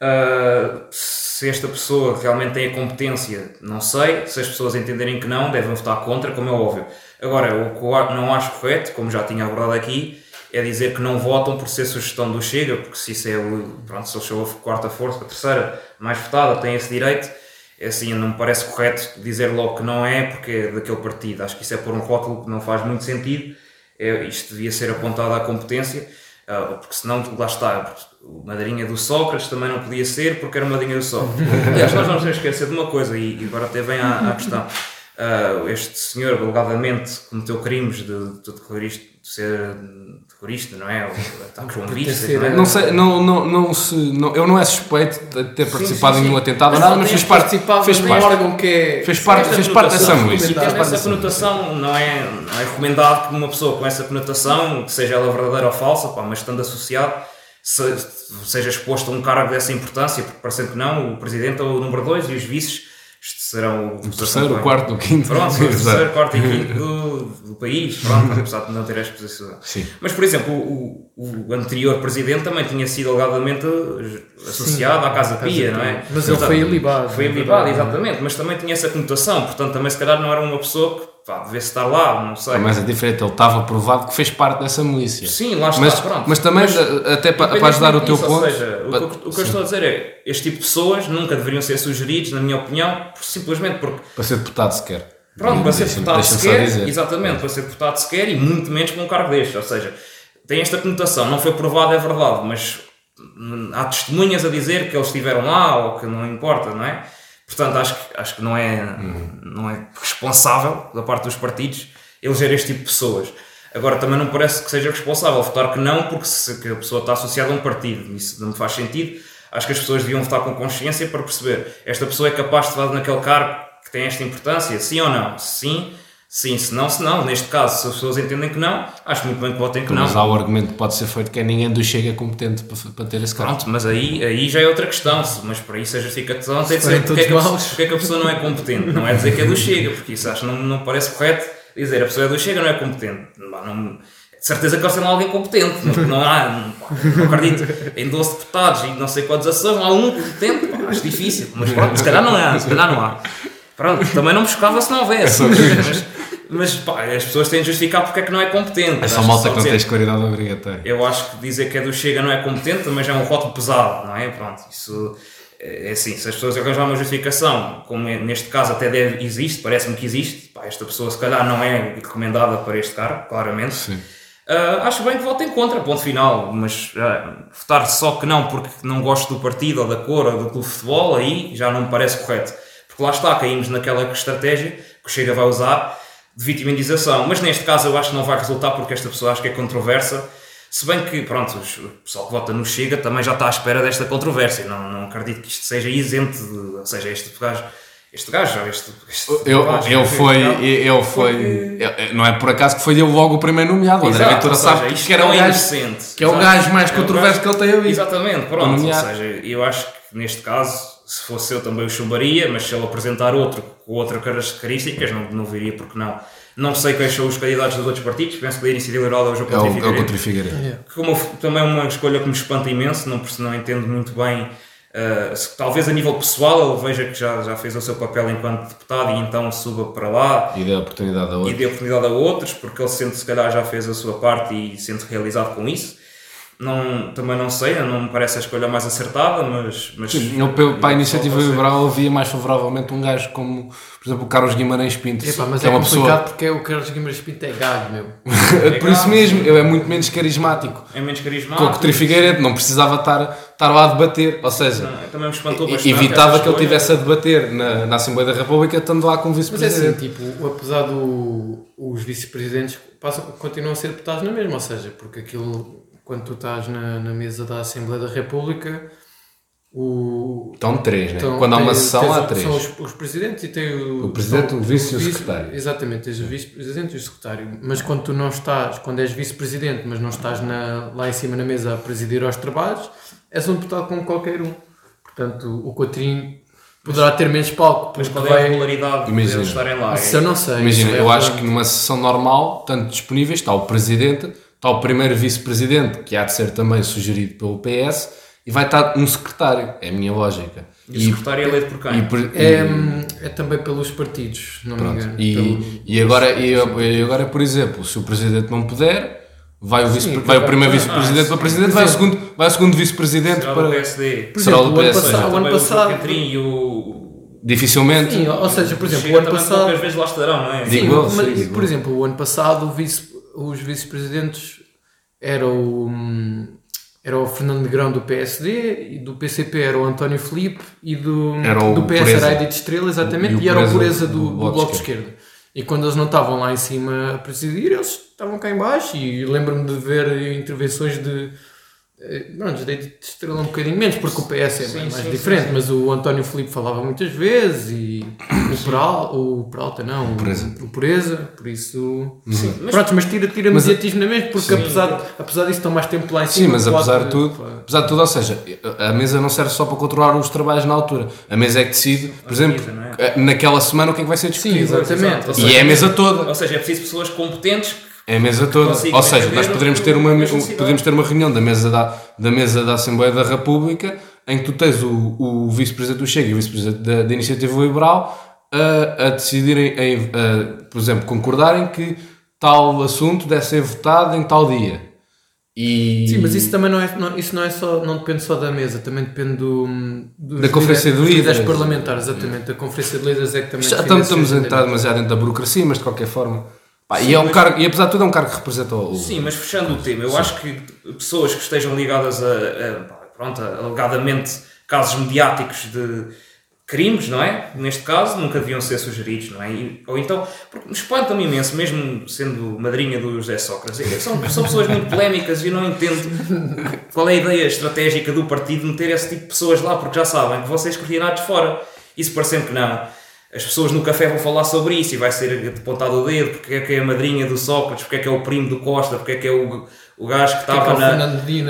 Ah, se esta pessoa realmente tem a competência, não sei. Se as pessoas entenderem que não, devem votar contra, como é óbvio. Agora, o que eu não acho correto, como já tinha abordado aqui, é dizer que não votam por ser sugestão do Chega, porque se isso é o. Pronto, se ele chegou a quarta força, a terceira mais votada, tem esse direito. É assim, não me parece correto dizer logo que não é, porque é daquele partido. Acho que isso é por um rótulo que não faz muito sentido. É, isto devia ser apontado à competência, ah, porque senão, lá está. O madrinha do Sócrates também não podia ser, porque era madrinha do Sócrates. Aliás, nós não nos esquecer de uma coisa, e, e agora até vem à, à questão. Ah, este senhor, alegadamente, cometeu crimes de, de terrorista, de ser terrorista, não é? Ou ataques bombistas, não é? Não sei, não, não, não se, não, eu não é suspeito de ter participado sim, em nenhum sim. atentado, Mas nada, mas fez parte, fez parte, órgão que é. fez parte, fez parte dessa conotação, música. E fez tendo parte essa conotação, não é, não é recomendado que uma pessoa com essa conotação, seja ela verdadeira ou falsa, pá, mas estando associado, se- seja exposto a um cargo dessa importância, porque parecendo que não, o presidente é o número 2 e os vices isto serão o terceiro, o quarto, o quinto. Pronto, o terceiro, quarto e quinto do, do país, pronto, apesar de não ter a exposição. Sim. Mas, por exemplo, o, o, anterior presidente também tinha sido alegadamente associado à Casa Pia, não é? Mas ele foi ilibado. Foi ilibado, exatamente, mas também tinha essa conotação, portanto também se calhar não era uma pessoa que pá, devesse estar lá, não sei. Mas é diferente, ele estava provado que fez parte dessa milícia. Sim, lá está, Mas, pronto. mas também, até para, para ajudar o teu ponto. seja, o, que, eu- o que eu estou a dizer é este tipo de pessoas nunca deveriam ser sugeridos, na minha opinião, por- simplesmente porque Para ser deputado sequer. Pronto, para ser deputado sequer, exatamente, para ser deputado sequer e muito menos com um cargo deste. Ou seja, tem esta conotação, não foi provado, é verdade, mas há testemunhas a dizer que eles estiveram lá ou que não importa, não é? Portanto, acho que, acho que não, é, não é responsável da parte dos partidos eleger este tipo de pessoas. Agora, também não parece que seja responsável votar que não, porque se que a pessoa está associada a um partido, isso não me faz sentido. Acho que as pessoas deviam votar com consciência para perceber esta pessoa é capaz de estar naquele cargo que tem esta importância, sim ou não? Sim, sim, se não, se não. Neste caso, se as pessoas entendem que não, acho muito bem que votem que não. Mas há o argumento que pode ser feito que é ninguém do Chega competente para, para ter esse cargo. Pronto, mas aí, aí já é outra questão. Mas para isso a justificação tem de ser porque é, que a, porque é que a pessoa não é competente. Não é dizer que é do Chega, porque isso acho que não, não parece correto dizer a pessoa é do Chega não é competente. Não, não- de certeza que eles têm alguém competente. Não, não há, não, acredito. Em 12 deputados e não sei quantas ações, há um competente. Pá, acho difícil. Mas pronto, se calhar não há. Se calhar não há. Pronto, também não chocava se não houvesse. Mas, Mas pá, as pessoas têm de justificar porque é que não é competente. É só malta que não tem escolaridade obrigatória. Eu acho que dizer que é do Chega não é competente, mas é um rótulo pesado, não é? Pronto, isso é assim, se as pessoas arranjarem uma justificação, como é- neste caso até deve, existe, parece-me que existe, pá, esta pessoa se calhar não é recomendada para este cargo, claramente. Ah, acho bem que votem contra, ponto final, mas ah, votar só que não porque não gosto do partido ou da cor ou do clube de futebol, aí já não me parece correto. Porque lá está, caímos naquela estratégia que o Chega vai usar de vitimização. Mas neste caso eu acho que não vai resultar porque esta pessoa acho que é controversa. Se bem que, pronto, o pessoal que vota no Chega também já está à espera desta controvérsia. Não, não acredito que isto seja isento de. Ou seja, este gajo. Este gajo, este. este Eu, gajo, ele foi, ele foi, ele- não é por acaso que foi ele logo o primeiro nomeado. O André Exato, Ventura sabe seja, isto que era o é gajo, inocente. que é o Exato. gajo mais É controverso que ele tem havido. Exatamente, pronto. Ou seja, eu acho que neste caso, se fosse eu também o chumbaria, mas se ele apresentar outro com outras características, não, não viria porque não. Não sei quais são os candidatos dos outros partidos, penso que da Iniciativa Liberal é o João É o, Coutinho é o Figueiredo. Coutinho Figueiredo. Yeah. Que como também é uma escolha que me espanta imenso, não, não entendo muito bem. uh, se- talvez a nível pessoal ele veja que já, já fez o seu papel enquanto deputado e então suba para lá E deu a oportunidade a e outro. dê oportunidade a outros, porque ele sente se calhar já fez a sua parte e sente realizado com isso. Não, também não sei, não me parece a escolha mais acertada, mas. mas Sim, eu, pelo- para a iniciativa liberal eu via mais favoravelmente um gajo como, por exemplo, o Carlos Guimarães Pinto, Epá, mas é, é uma complicado pessoa. porque o Carlos Guimarães Pinto é gago, meu. por isso mesmo, ele é muito menos carismático. É menos Com o carismático. Coutinho Figueiredo não precisava estar, estar lá a debater, ou seja, Não, Também me espantou bastante. evitava que ele estivesse a debater na, na Assembleia da República, estando lá como Mas é assim, vice-presidente. tipo, apesar do os vice-presidentes continuam a ser deputados na mesma, ou seja, porque aquilo, quando tu estás na, na mesa da Assembleia da República, o, Estão três, né? então, Quando há uma tens- sessão, tens há o- três. São os, os presidentes e tem o, O presidente, são o vice e o secretário. Exatamente, tens o vice-presidente e o secretário. Mas quando tu não estás, quando és vice-presidente, mas não estás na- lá em cima na mesa a presidir aos trabalhos, és um deputado como qualquer um. Portanto, o Coutrinho poderá ter menos palco. Mas qual é a regularidade de eles estarem lá? Isso eu não sei. Imagina, isso é eu acho que numa sessão normal, tanto disponíveis, está o presidente, está o primeiro vice-presidente, que há de ser também sugerido pelo PS, e vai estar um secretário. É a minha lógica. E o secretário é eleito por quem? e por- É, e- é também pelos partidos, não me pronto. engano. E, Pelo- e agora, e, e agora, por exemplo, se o presidente não puder, vai o, vice, Sim, vai o primeiro ah, vice-presidente para presidente, vai o segundo, vai o segundo vice-presidente Será do para. PSD. Por será exemplo, o o ano passado, o ano passado, O Catrinho e o. Dificilmente. sim, ou seja, por exemplo, Chega o ano passado, poucas vezes lá estarão, não é? Sim, mas, sim, digo por exemplo, o ano passado o vice, os vice-presidentes era o, era o Fernando Negrão do PSD e do PCP era o António Filipe e do, do PS Pureza. era a Edith Estrela, exatamente, E o e, era o Pureza do, do do Bloco de Esquerda. E quando eles não estavam lá em cima a presidir, eles estavam cá em baixo e lembro-me de ver intervenções de Pronto, da Edith Estrela um bocadinho menos, porque o PS é Sim, mais sim, diferente, sim, sim. mas o António Filipe falava muitas vezes e o, Peral, o Peralta não, o Pureza. o Pureza, por isso. Sim, mas Pronto, mas tira, tira Mas- mediatismo na mesma, porque Sim. apesar, apesar disso estão mais tempo lá em Sim, cima. mas pode- apesar de tudo, apesar de tudo, ou seja, a mesa não serve só para controlar os trabalhos na altura. A mesa é que decide, por exemplo, é? naquela semana o que é que vai ser Sim, discutido. exatamente. Exato. Ou E seja, é a mesa toda. Ou seja, é preciso pessoas competentes É a mesa toda. Ou seja, nós poderemos ter uma, podemos ter uma reunião da mesa da, da mesa da Assembleia da República em que tu tens o, o vice-presidente do Chega e o vice-presidente da, da Iniciativa Liberal a, a decidirem, em, a, por exemplo, concordarem que tal assunto deve ser votado em tal dia. E Sim, mas isso também não é, não, isso não é só, não depende só da mesa, também depende do, dos Da Conferência de dos Líderes. parlamentares, exatamente. A Conferência de Líderes é que também Já estamos, estamos a entrar demasiado dentro da burocracia, mas de qualquer forma. Pá, e, Sim, é um mas- cargo, e apesar de tudo é um cargo que representa o. Sim, mas fechando o tema, eu acho que pessoas que estejam ligadas a, a- pronto, alegadamente casos mediáticos de crimes, não é? Neste caso, nunca deviam ser sugeridos, não é? E- ou então, porque me espanta-me imenso, mesmo sendo madrinha do José Sócrates, é são, são pessoas muito polémicas e eu não entendo qual é a ideia estratégica do partido de meter esse tipo de pessoas lá, porque já sabem que vão ser escrutinados fora. Isso parecendo que não. As pessoas no café vão falar sobre isso e vai ser apontado o dedo, porque é que é a madrinha do Sócrates, porque é que é o primo do Costa, porque é que é o, o gajo que é é estava o na-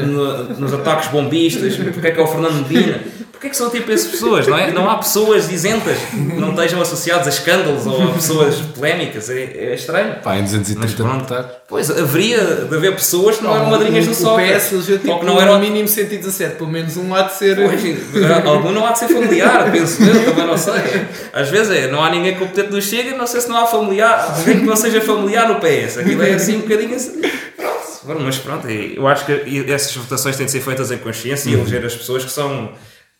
no- nos ataques bombistas, porque é que é o Fernando Medina. Porquê que são tipo essas pessoas, não é? Não há pessoas isentas que não estejam associadas a escândalos ou a pessoas polémicas. É, é estranho. Pá, em Mas 230 pronto. deputados. Pois, haveria de haver pessoas que não eram madrinhas o, do soccer. O PS elegeu Ou tipo que não eram no mínimo 117, pelo menos um há de ser. Pois, algum não há de ser familiar, penso eu, também não sei. Às vezes é, não há ninguém competente no Chega, não sei se não há familiar, alguém que não seja familiar no PS. Aquilo é assim um bocadinho assim. Pronto, mas pronto, eu acho que essas votações têm de ser feitas em consciência e eleger as pessoas que são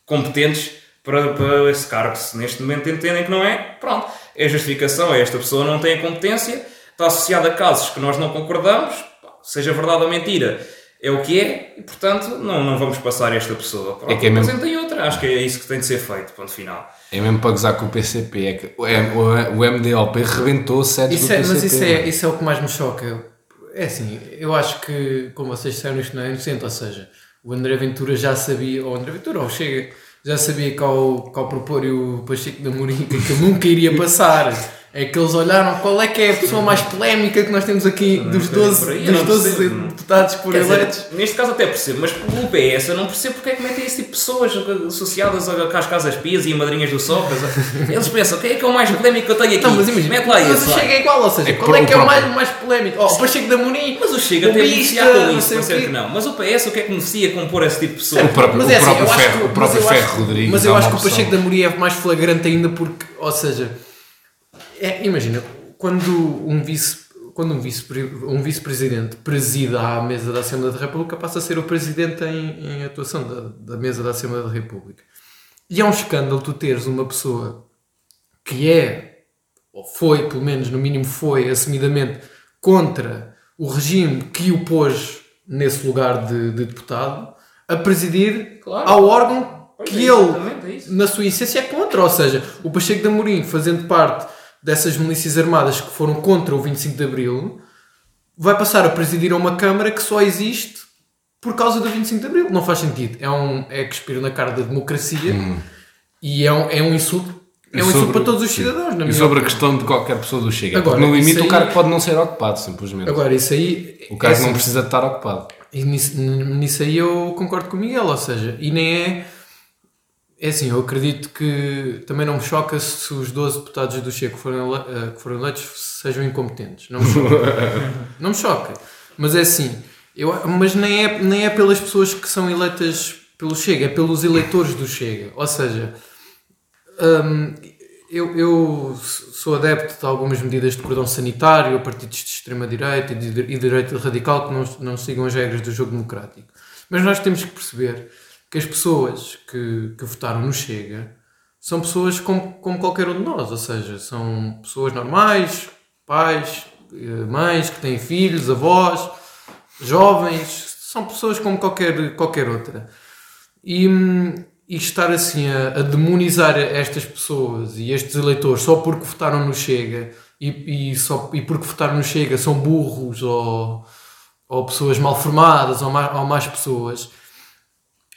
competentes para, para esse cargo. Se neste momento entendem que não é, pronto. É a justificação, é esta pessoa não tem a competência, está associada a casos que nós não concordamos, seja verdade ou mentira. É o que é e, portanto, não, não vamos passar esta pessoa. Pronto, É que é mesmo- apresentem outra. Acho que é isso que tem de ser feito. Ponto final. É mesmo para gozar com o PCP. É que o, o, o MDLP rebentou do é, PCP. mas isso é, isso é o que mais me choca. É assim, eu acho que, como vocês disseram, isto não é inocente. Ou seja, o André Ventura já sabia, ou André Ventura, ou Chega, já sabia que ao, que propor o Pacheco da Morim que nunca iria passar. É que eles olharam qual é que é a pessoa mais polémica que nós temos aqui dos por aí, 12, eu dos não 12 percebo. deputados Quer dizer, eleitos. neste caso até percebo, mas pelo PS eu não percebo porque é que metem esse tipo de pessoas associadas às casas pias e a madrinhas do Socas. Eles pensam, quem é que é o mais polémico que eu tenho aqui? Não, mas imagina, Mete lá mas esse. o lá. Chega é igual, ou seja, É que qual é que é o mais, mais polémico? Oh, o Pacheco da Morim, Mas o Chega o até Bista, beneficia com não isso, sei o parece quê. que não. Mas o PS o que é que beneficia com pôr esse tipo de pessoa? O próprio, Mas é assim, próprio eu acho Ferro, que- o próprio mas eu Ferro acho- Rodrigues. Mas eu é acho que o Pacheco da Moria é mais flagrante ainda porque, ou seja, é, imagina, quando um vice quando um vice um vice-presidente presida à mesa da Assembleia da República passa a ser o presidente em, em atuação da, da mesa da Assembleia da República. E é um escândalo tu teres uma pessoa que é, ou foi, pelo menos no mínimo foi, assumidamente contra o regime que o pôs nesse lugar de, de deputado, a presidir Claro. ao órgão Pois que é, ele, é na sua essência, é contra. Ou seja, o Pacheco de Amorim, fazendo parte dessas milícias armadas que foram contra o 25 de Abril, vai passar a presidir a uma Câmara que só existe por causa do 25 de Abril. Não faz sentido. É, um, é cuspir na cara da democracia e é um, é um insulto. É um E insulto sobre- para todos os cidadãos. Na E sobre a opinião. questão de qualquer pessoa do Chega. Agora, no limite aí- o cargo pode não ser ocupado, simplesmente. Agora, isso aí. o cargo é não assim, precisa de estar ocupado. E nisso, nisso aí eu concordo com o Miguel, ou seja, e nem é. É assim, eu acredito que também não me choca se os 12 deputados do Chega que foram, ele- eh, que foram eleitos sejam incompetentes. Não me choca. não me choca. Mas é assim, eu, mas nem é, nem é pelas pessoas que são eleitas pelo Chega, é pelos eleitores do Chega. Ou seja, hum, eu, eu sou adepto de algumas medidas de cordão sanitário, partidos de extrema-direita e de, e de direita radical que não, não sigam as regras do jogo democrático. Mas nós temos que perceber que as pessoas que, que votaram no Chega são pessoas como, como qualquer um de nós, ou seja, são pessoas normais, pais, eh, mães que têm filhos, avós, jovens, são pessoas como qualquer, qualquer outra. E, e estar assim a, a demonizar estas pessoas e estes eleitores só porque votaram no Chega e, e, só, e porque votaram no Chega são burros ou, ou pessoas mal formadas ou mais, ou mais pessoas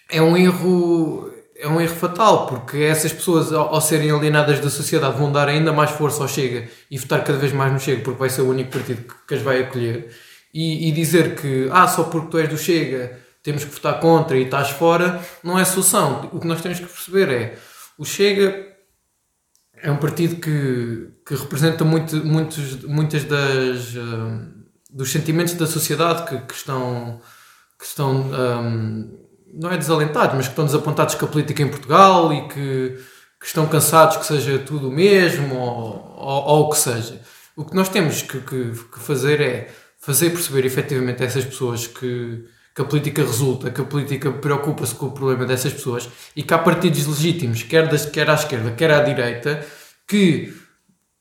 é um erro é um erro fatal porque essas pessoas ao, ao serem alienadas da sociedade vão dar ainda mais força ao Chega e votar cada vez mais no Chega porque vai ser o único partido que, que as vai acolher e, e dizer que ah, só porque tu és do Chega temos que votar contra e estás fora não é solução. O que nós temos que perceber é o Chega é um partido que, que representa muito, muitos, muitas das hum, dos sentimentos da sociedade que, que estão que estão hum, não é desalentados, mas que estão desapontados com a política em Portugal e que, que estão cansados que seja tudo o mesmo ou, ou, ou o que seja. O que nós temos que, que, que fazer é fazer perceber efetivamente a essas pessoas que, que a política resulta, que a política preocupa-se com o problema dessas pessoas e que há partidos legítimos, quer, das, quer à esquerda, quer à direita, que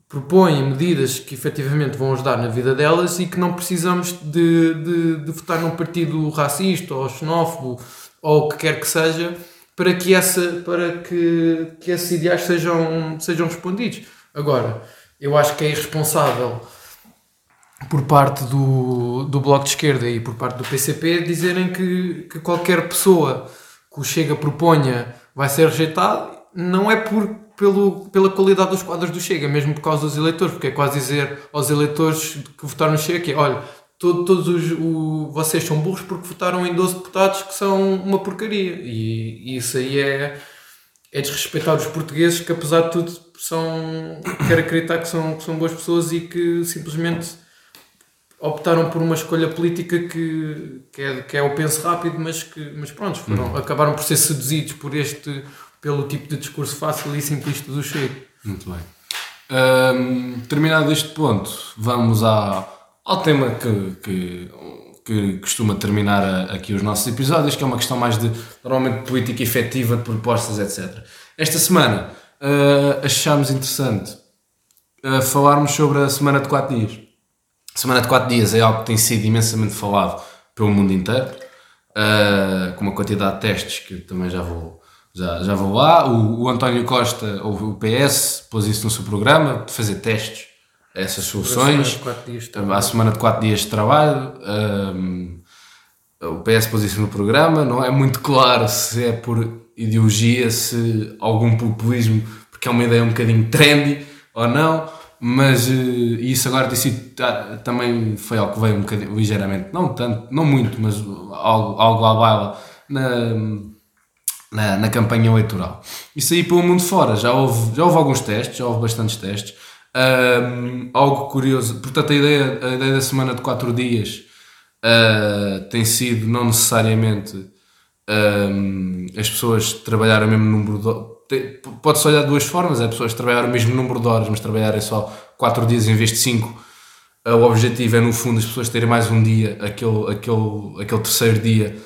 propõem medidas que efetivamente vão ajudar na vida delas e que não precisamos de, de, de votar num partido racista ou xenófobo ou o que quer que seja para que, essa, para que, que esses ideais sejam, sejam respondidos. Agora, eu acho que é irresponsável por parte do, do Bloco de Esquerda e por parte do PCP dizerem que, que qualquer pessoa que o Chega proponha vai ser rejeitado, não é por, pelo, pela qualidade dos quadros do Chega, mesmo por causa dos eleitores, porque é quase dizer aos eleitores que votaram no Chega que é, olha, todo, todos os, o, vocês são burros porque votaram em 12 deputados que são uma porcaria. E, e isso aí é, é desrespeitar os portugueses que apesar de tudo são quero acreditar que são, que são boas pessoas e que simplesmente optaram por uma escolha política que, que, é, que é o penso rápido, mas que mas pronto, foram, Uhum. acabaram por ser seduzidos por este pelo tipo de discurso fácil e simplista do Chego. Muito bem. Hum, terminado este ponto, vamos à, ao tema que, que, que costuma terminar a- aqui os nossos episódios, que é uma questão mais de, normalmente, política efetiva, de propostas, etc. Esta semana uh, achámos interessante uh, falarmos sobre a semana de 4 dias. A semana de 4 dias é algo que tem sido imensamente falado pelo mundo inteiro, uh, com uma quantidade de testes que também já vou, já, já vou lá. O, o António Costa, ou o PS, pôs isso no seu programa, de fazer testes essas soluções. À semana de 4 dias de trabalho. um, o PS pôs isso no programa, não é muito claro se é por ideologia, se algum populismo, porque é uma ideia um bocadinho trendy ou não, mas eh, isso agora tem sido, tá, também foi algo que veio um bocadinho, ligeiramente, não tanto, não muito, mas algo, algo à baila na, na, na campanha eleitoral. Isso aí pelo mundo fora, já houve, já houve alguns testes, já houve bastantes testes. Um, algo curioso, portanto, a ideia, a ideia da semana de 4 dias uh, tem sido não necessariamente um, as pessoas trabalharem o mesmo número de horas. Pode-se olhar de duas formas: é pessoas trabalharem o mesmo número de horas, mas trabalharem só 4 dias em vez de 5. O objetivo é, no fundo, as pessoas terem mais um dia, aquele, aquele, aquele terceiro dia,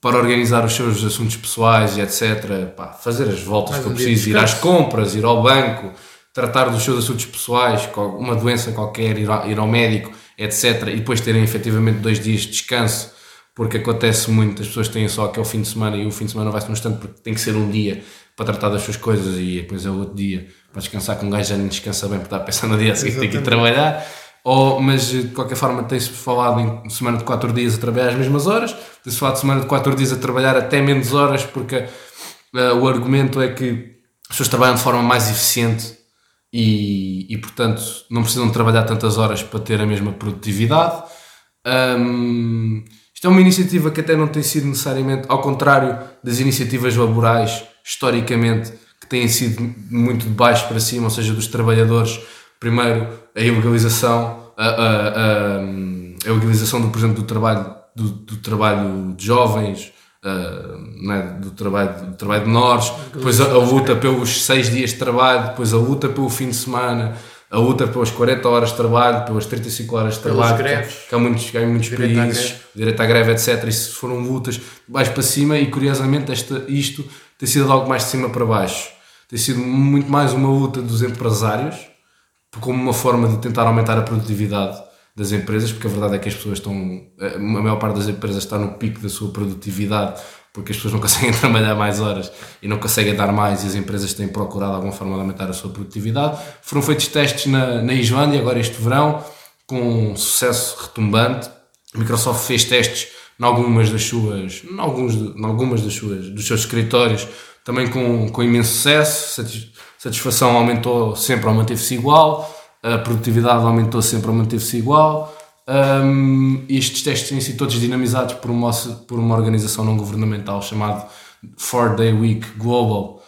para organizar os seus assuntos pessoais e etc. Pá, fazer as voltas Mais que eu um de preciso, ir às compras, ir ao banco, tratar dos seus assuntos pessoais, com uma doença qualquer, ir ao, ir ao médico, etc. E depois terem efetivamente dois dias de descanso, porque acontece muito, as pessoas têm só aquele fim de semana e o fim de semana vai-se num instante porque tem que ser um dia para tratar das suas coisas e depois é outro dia para descansar, que um gajo já nem descansa bem porque está a pensar no dia a seguir que tem que ir trabalhar. Ou, mas de qualquer forma tem-se falado em semana de 4 dias a trabalhar as mesmas horas, tem-se falado de semana de 4 dias a trabalhar até menos horas, porque eh, o argumento é que as pessoas trabalham de forma mais eficiente e, e, portanto não precisam de trabalhar tantas horas para ter a mesma produtividade. Hum, isto é uma iniciativa que até não tem sido necessariamente, ao contrário das iniciativas laborais, historicamente, que têm sido muito de baixo para cima, ou seja, dos trabalhadores. Primeiro, a ilegalização, a, a, a, a ilegalização, do, por exemplo, do trabalho, do, do trabalho de jovens, é? do, trabalho, do trabalho de menores, depois a, a luta pelos 6 dias de trabalho, depois a luta pelo fim de semana, a luta pelas 40 horas de trabalho, pelas 35 horas de trabalho, greves. que há muitos, há muitos Direito à países, greve. direito à greve, etc. Isso foram lutas baixo para cima e curiosamente esta, isto tem sido algo mais de cima para baixo. Tem sido muito mais uma luta dos empresários como uma forma de tentar aumentar a produtividade das empresas, porque a verdade é que as pessoas estão, a maior parte das empresas está no pico da sua produtividade, porque as pessoas não conseguem trabalhar mais horas e não conseguem dar mais e as empresas têm procurado alguma forma de aumentar a sua produtividade. Foram feitos testes na, na Islândia agora este verão, com um sucesso retumbante. A Microsoft fez testes em algumas das suas, alguns, em algumas das suas, dos seus escritórios, também com, com imenso sucesso. Satis- Satisfação aumentou sempre ou manteve-se igual, a produtividade aumentou sempre ou manteve-se igual. Um, estes testes têm sido todos dinamizados por uma, por uma organização não governamental chamada Four Day Week Global,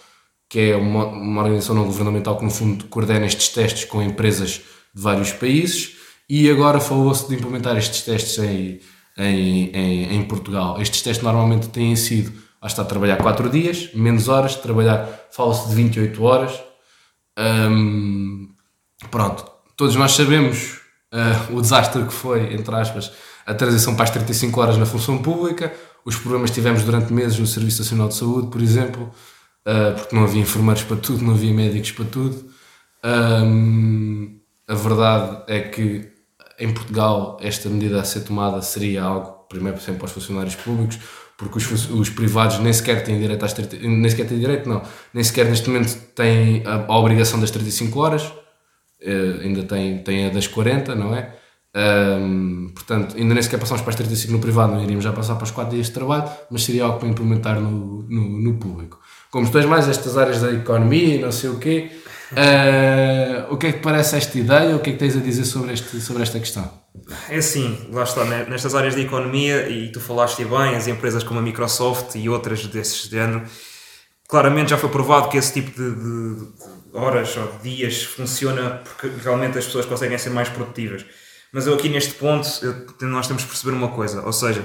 que é uma, uma organização não governamental que no fundo coordena estes testes com empresas de vários países e agora falou-se de implementar estes testes em, em, em, em Portugal. Estes testes normalmente têm sido, lá está, trabalhar 4 dias, menos horas, trabalhar, fala-se de 28 horas. Hum, pronto, todos nós sabemos ah, o desastre que foi, entre aspas, a transição para as 35 horas na função pública, os problemas que tivemos durante meses no Serviço Nacional de Saúde, por exemplo, ah, porque não havia enfermeiros para tudo, não havia médicos para tudo. Hum, a verdade é que em Portugal esta medida a ser tomada seria algo, primeiro sempre para os funcionários públicos, porque os, os privados nem sequer têm direito às 30, nem sequer têm direito, não, nem sequer neste momento têm a, a obrigação das 35 horas, eh, ainda têm, têm a das 40, não é? Ahm, portanto, ainda nem sequer passamos para as 35 no privado, não iríamos já passar para os 4 dias de trabalho, mas seria algo para implementar no, no, no público. Como és mais estas áreas da economia e não sei o quê, ah, o que é que parece esta ideia? O que é que tens a dizer sobre, este, sobre esta questão? É assim, lá está, né, nestas áreas de economia, e tu falaste bem, as empresas como a Microsoft e outras desses género, claramente já foi provado que esse tipo de, de horas ou de dias funciona porque realmente as pessoas conseguem ser mais produtivas. Mas eu aqui neste ponto, eu, nós temos que perceber uma coisa, ou seja,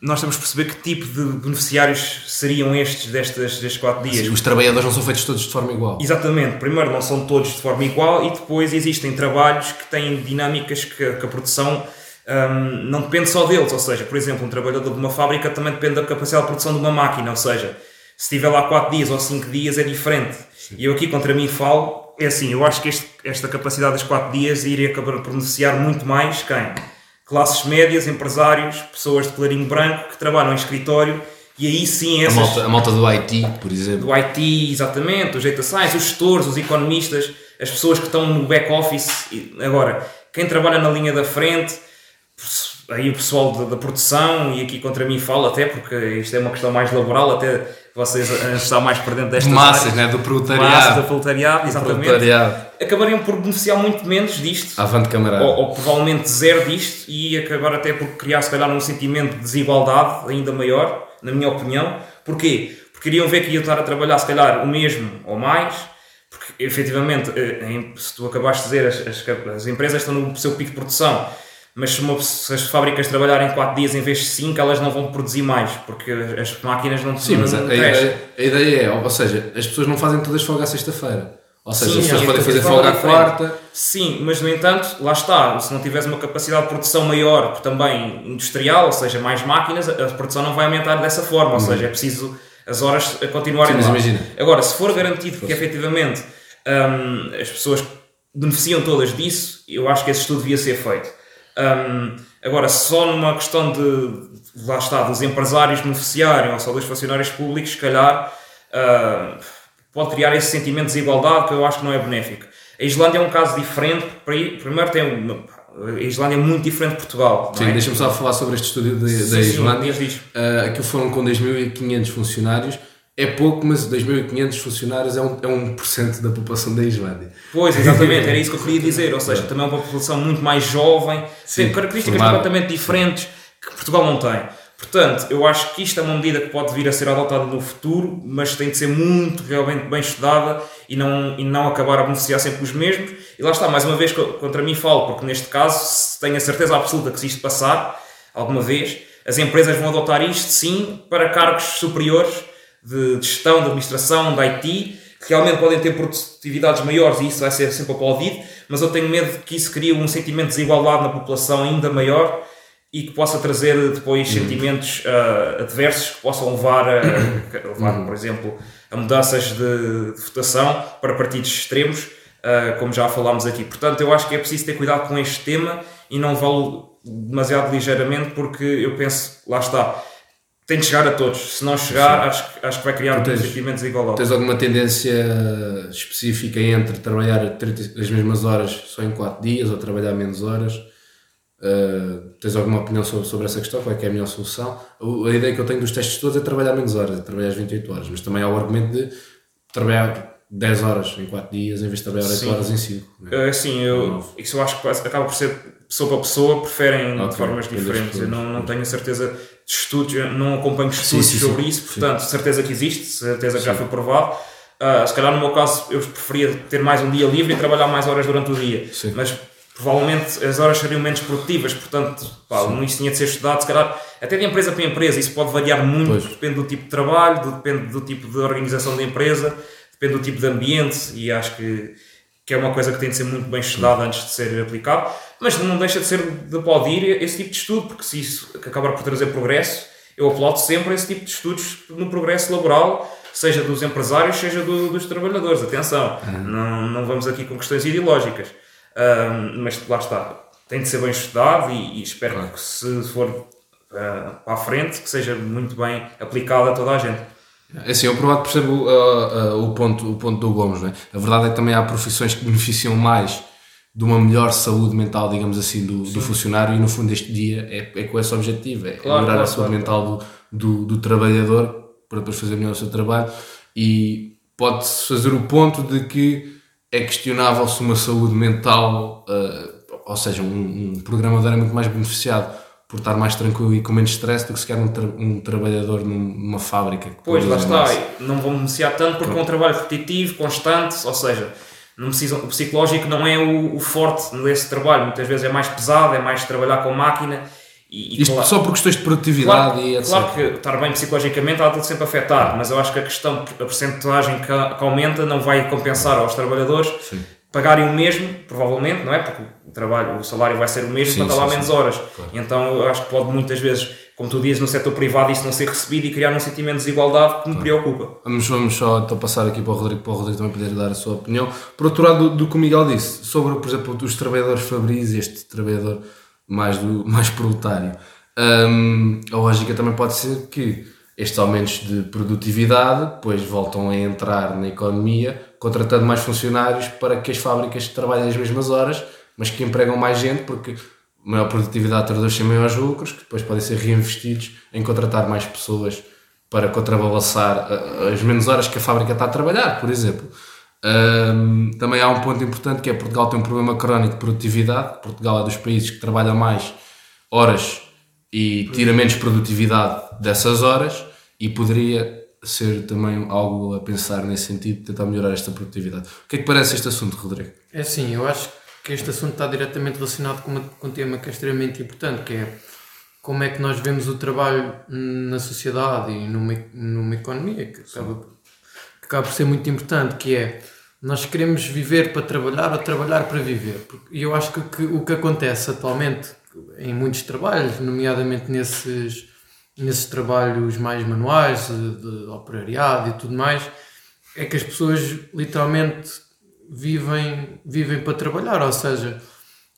nós temos que perceber que tipo de beneficiários seriam estes destes, destes 4 dias. Sim, os trabalhadores não são feitos todos de forma igual. Exatamente, primeiro não são todos de forma igual e depois existem trabalhos que têm dinâmicas que, que a produção um, não depende só deles, ou seja, por exemplo, um trabalhador de uma fábrica também depende da capacidade de produção de uma máquina, ou seja, se estiver lá 4 dias ou 5 dias é diferente. E eu aqui contra mim falo, é assim, eu acho que este, esta capacidade dos 4 dias iria acabar por beneficiar muito mais quem? Classes médias, empresários, pessoas de clarinho branco que trabalham em escritório e aí sim essas... A malta, a malta do IT, por exemplo. Do IT, exatamente, os data science, os gestores, os economistas, as pessoas que estão no back office. Agora, quem trabalha na linha da frente aí o pessoal da, da, produção, e aqui contra mim fala até, porque isto é uma questão mais laboral, até vocês estão mais por dentro destas massas, né? do proletariado. Massas do proletariado, exatamente. Proletariado. Acabariam por beneficiar muito menos disto. Avante camarada. Ou, ou, provavelmente zero disto, e acabar até por criar, se calhar, um sentimento de desigualdade ainda maior, na minha opinião. Porquê? Porque iriam ver que iam estar a trabalhar, se calhar, o mesmo ou mais, porque efetivamente, eh, se tu acabaste de dizer, as, as, as empresas estão no seu pico de produção mas se, uma, se, as fábricas trabalharem 4 dias em vez de 5, elas não vão produzir mais, porque as máquinas não Sim, mas a, a, ideia, a, ideia, é, ou seja, as pessoas não fazem todas folga à sexta-feira. Ou seja, Sim, as pessoas podem fazer folga à quarta. Sim, mas no entanto, lá está, se não tiveres uma capacidade de produção maior, também industrial, ou seja, mais máquinas, a produção não vai aumentar dessa forma, ou seja, é preciso as horas continuarem Sim, lá. Imagina. Agora, se for garantido que efetivamente um, as pessoas beneficiam todas disso, eu acho que esse estudo devia ser feito. Um, agora, só numa questão de, lá está, dos empresários beneficiarem ou só dos funcionários públicos, se calhar uh, pode criar esse sentimento de desigualdade que eu acho que não é benéfico. A Islândia é um caso diferente, primeiro tem uma, a Islândia é muito diferente de Portugal. Sim, é? deixa-me só falar sobre este estúdio da Islândia. Sim, uh, aquilo foram com 2.500 funcionários é pouco, mas 2.500 funcionários é 1%, é 1 da população da Islândia. Pois, exatamente, era isso que eu queria dizer. Ou seja, também é uma população muito mais jovem, Sim, tem características formado. completamente diferentes que Portugal não tem. Portanto, eu acho que isto é uma medida que pode vir a ser adotada no futuro, mas tem de ser muito realmente bem estudada e não, e não acabar a beneficiar sempre os mesmos. E lá está, mais uma vez, contra mim falo, porque neste caso tenho a certeza absoluta que se isto passar, alguma vez, as empresas vão adotar isto sim para cargos superiores de gestão, de administração, de IT, que realmente podem ter produtividades maiores e isso vai ser sempre aplaudido, mas eu tenho medo que isso crie um sentimento de desigualdade na população ainda maior e que possa trazer depois uhum. sentimentos uh, adversos que possam levar, a, levar uhum. por exemplo, a mudanças de, de, votação para partidos extremos, uh, como já falámos aqui. Portanto, eu acho que é preciso ter cuidado com este tema e não levá-lo demasiado ligeiramente, porque eu penso, lá está, tem de chegar a todos. Se não chegar, acho, acho que vai criar tens, um sentimento de desigualdade. Tens alguma tendência específica entre trabalhar 30, as mesmas horas só em 4 dias ou trabalhar menos horas? Uh, tens alguma opinião sobre, sobre essa questão? Qual é, é a melhor solução? A ideia que eu tenho dos testes todos é trabalhar menos horas, é trabalhar as 28 horas, mas também há o argumento de trabalhar 10 horas em 4 dias em vez de trabalhar 8 horas em 5. É? Uh, sim, eu, isso eu acho que acaba por ser pessoa para pessoa, preferem okay, de formas diferentes. Eu não, não tenho a certeza estudos, não acompanho estudos sim, sim, sobre sim, isso, portanto, certeza que existe, certeza que já foi provado. Uh, se calhar no meu caso eu preferia ter mais um dia livre e trabalhar mais horas durante o dia, mas provavelmente as horas seriam menos produtivas, portanto, pá, isso tinha de ser estudado, se calhar até de empresa para empresa, isso pode variar muito, pois. depende do tipo de trabalho, depende do tipo de organização da empresa, depende do tipo de ambiente e acho que, que é uma coisa que tem de ser muito bem estudada antes de ser aplicado mas não deixa de ser de aplaudir esse tipo de estudo, porque se isso acabar por trazer progresso, eu aplaudo sempre esse tipo de estudos no progresso laboral, seja dos empresários, seja do, dos trabalhadores. Atenção, uhum. não, não vamos aqui com questões ideológicas, mas lá está, tem de ser bem estudado e, e espero que se for uh, para a frente, que seja muito bem aplicado a toda a gente. É assim, eu provado percebo uh, uh, o, ponto, o ponto do Gomes, não é? A verdade é que também há profissões que beneficiam mais de uma melhor saúde mental, digamos assim, do, do funcionário e no fundo este dia é, é com esse objetivo, é claro, melhorar claro, a saúde claro, mental do, do, do, trabalhador para depois fazer melhor o seu trabalho e pode-se fazer o ponto de que é questionável se uma saúde mental, uh, ou seja, um, um programador é muito mais beneficiado por estar mais tranquilo e com menos stress do que se calhar um, tra um trabalhador numa fábrica. Pois, lá está, não vão beneficiar tanto porque é um trabalho repetitivo, constante, ou seja, não precisam, o psicológico não é o, o, forte desse trabalho, muitas vezes é mais pesado, é mais trabalhar com máquina. E, e Isto claro, só por questões de produtividade claro, e etc. Claro que estar bem psicologicamente há de sempre afetar, mas eu acho que a questão, a percentagem que, que aumenta não vai compensar aos trabalhadores Sim. Pagarem o mesmo, provavelmente, não é? Porque o trabalho, o salário vai ser o mesmo sim, para estar lá menos horas. Claro. Então eu acho que pode muitas vezes, como tu dizes, no setor privado isso não ser recebido e criar um sentimento de desigualdade que me claro. preocupa. Vamos, vamos só então, passar aqui para o Rodrigo, para o Rodrigo também poder dar a sua opinião. Por outro lado, do, do que o Miguel disse, sobre, por exemplo, os trabalhadores Fabris, este trabalhador mais, do, mais proletário. Um, a lógica também pode ser que estes aumentos de produtividade depois voltam a entrar na economia, contratando mais funcionários para que as fábricas trabalhem as mesmas horas, mas que empregam mais gente, porque maior produtividade traduz em maiores lucros, que depois podem ser reinvestidos em contratar mais pessoas para contrabalançar as menos horas que a fábrica está a trabalhar, por exemplo. Um, também há um ponto importante que é Portugal tem um problema crónico de produtividade. Portugal é dos países que trabalha mais horas e tira menos produtividade dessas horas e poderia ser também algo a pensar nesse sentido, tentar melhorar esta produtividade. O que é que parece este assunto, Rodrigo? É sim, eu acho que este assunto está diretamente relacionado com, uma, com um tema que é extremamente importante, que é como é que nós vemos o trabalho na sociedade e numa, numa economia, que acaba, que acaba por ser muito importante, que é nós queremos viver para trabalhar ou trabalhar para viver. E eu acho que, que o que acontece atualmente em muitos trabalhos, nomeadamente nesses, nesses trabalhos mais manuais, de, de operariado e tudo mais, é que as pessoas literalmente vivem, vivem para trabalhar, ou seja,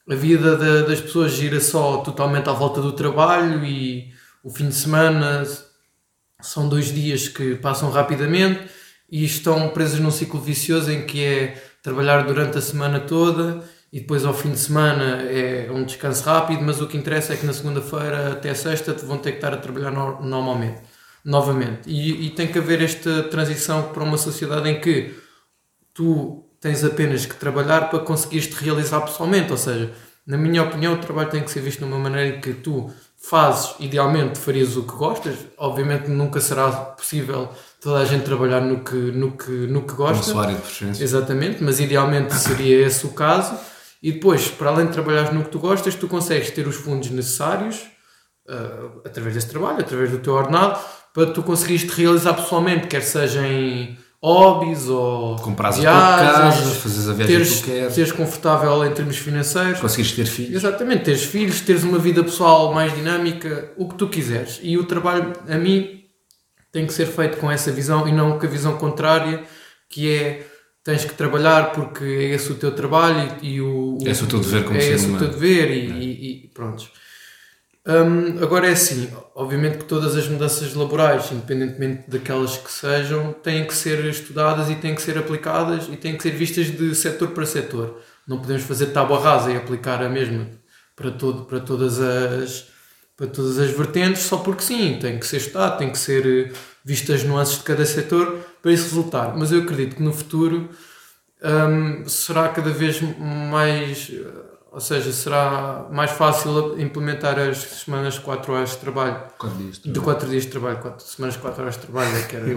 a vida de, das pessoas gira só totalmente à volta do trabalho e o fim de semana são dois dias que passam rapidamente e estão presos num ciclo vicioso em que é trabalhar durante a semana toda e depois ao fim de semana é um descanso rápido, mas o que interessa é que na segunda-feira até sexta vão ter que estar a trabalhar no, normalmente, novamente. E, e, tem que haver esta transição para uma sociedade em que tu tens apenas que trabalhar para conseguires te realizar pessoalmente, ou seja, na minha opinião o trabalho tem que ser visto de uma maneira em que tu fazes, idealmente farias o que gostas, obviamente nunca será possível toda a gente trabalhar no que, no que, no que gosta. Com de preferência. Exatamente, mas idealmente seria esse o caso e depois, para além de trabalhar no que tu gostas, tu consegues ter os fundos necessários uh, através desse trabalho, através do teu ordenado, para tu conseguires te realizar pessoalmente, quer seja em hobbies ou Comprar viagens, casa, fazeres a viagem teres, que tu queres. Seres confortável em termos financeiros. Conseguires ter filhos. Exatamente, teres filhos, teres uma vida pessoal mais dinâmica, o que tu quiseres. E o trabalho, a mim, tem que ser feito com essa visão e não com a visão contrária, que é tens que trabalhar porque é esse o teu trabalho e, e o, é esse o teu dever como é esse o teu dever e, é. e, e pronto. Um, agora é assim, obviamente que todas as mudanças laborais, independentemente daquelas que sejam, têm que ser estudadas e têm que ser aplicadas e têm que ser vistas de setor para setor. Não podemos fazer tábua rasa e aplicar a mesma para, todo, para, todas as, para todas as vertentes só porque sim, tem que ser estudado, tem que ser vistas as nuances de cada setor para isso resultar. Mas eu acredito que no futuro um, será cada vez mais, ou seja, será mais fácil implementar as semanas de 4 horas de trabalho. 4 dias de trabalho. De 4 dias de trabalho, 4 semanas de 4 horas de trabalho, é que era, era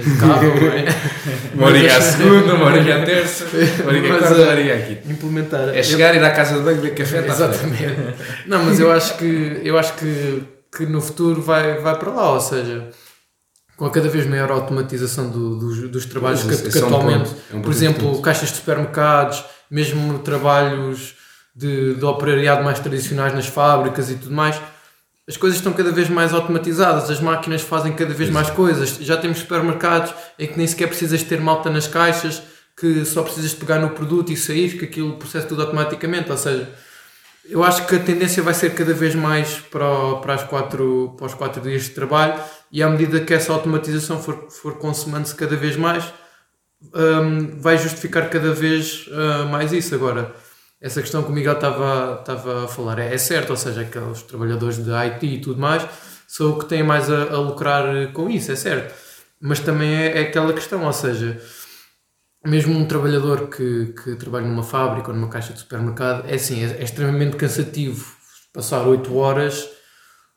impecável, não é? Uma horinha à segunda, uma horinha à terça, uma horinha à quarta, uma horinha aqui. Implementar. É chegar, ir à casa de banho, beber café, está Exatamente. não, mas eu acho que, eu acho que, que no futuro vai, vai para lá, ou seja com a cada vez maior automatização do, dos, dos trabalhos que, que atualmente, é um é um por exemplo, caixas de supermercados, mesmo trabalhos de, de operariado mais tradicionais nas fábricas e tudo mais, as coisas estão cada vez mais automatizadas, as máquinas fazem cada vez mais coisas. Já temos supermercados em que nem sequer precisas ter malta nas caixas, que só precisas pegar no produto e sair, que aquilo processa tudo automaticamente. Ou seja, eu acho que a tendência vai ser cada vez mais para, para, as quatro, para os quatro dias de trabalho e à medida que essa automatização for, for consumando-se cada vez mais, um, vai justificar cada vez uh, mais isso. Agora, essa questão que o Miguel estava, estava a falar é, é certo, ou seja, aqueles trabalhadores de IT e tudo mais são o que têm mais a, a lucrar com isso, é certo. Mas também é, é aquela questão, ou seja, mesmo um trabalhador que, que trabalha numa fábrica ou numa caixa de supermercado, é assim, é, é extremamente cansativo passar 8 horas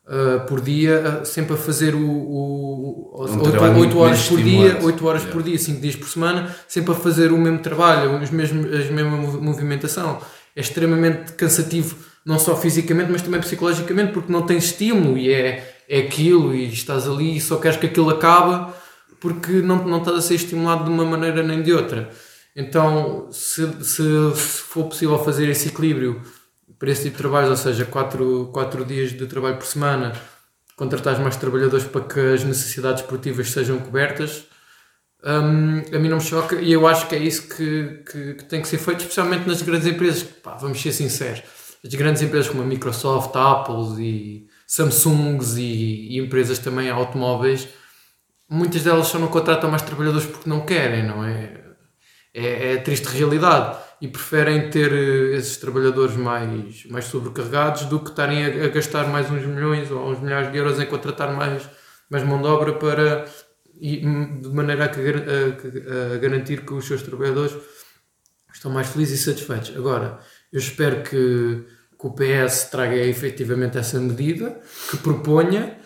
uh, por dia, uh, sempre a fazer o, o, Um 8, trabalho muito horas mais por dia, estimulante. 8 horas Yeah. por dia, 5 dias por semana, sempre a fazer o mesmo trabalho, os mesmos, a mesma mov- movimentação. É extremamente cansativo, não só fisicamente, mas também psicologicamente, porque não tens estímulo e é, é aquilo, e estás ali e só queres que aquilo acabe porque não, não estás a ser estimulado de uma maneira nem de outra. Então, se, se, se for possível fazer esse equilíbrio para esse tipo de trabalho, ou seja, 4 quatro dias de trabalho por semana, contratar mais trabalhadores para que as necessidades esportivas sejam cobertas, hum, a mim não me choca e eu acho que é isso que, que, que tem que ser feito, especialmente nas grandes empresas. Pá, vamos ser sinceros, as grandes empresas como a Microsoft, a Apple e Samsungs e, e empresas também automóveis, muitas delas só não contratam mais trabalhadores porque não querem, não é? É, é a triste realidade e preferem ter eh, esses trabalhadores mais, mais sobrecarregados do que estarem a, a gastar mais uns milhões ou uns milhares de euros em contratar mais, mais mão de obra para e, de maneira a, a a garantir que os seus trabalhadores estão mais felizes e satisfeitos. Agora, eu espero que, que o PS traga efetivamente essa medida, que proponha.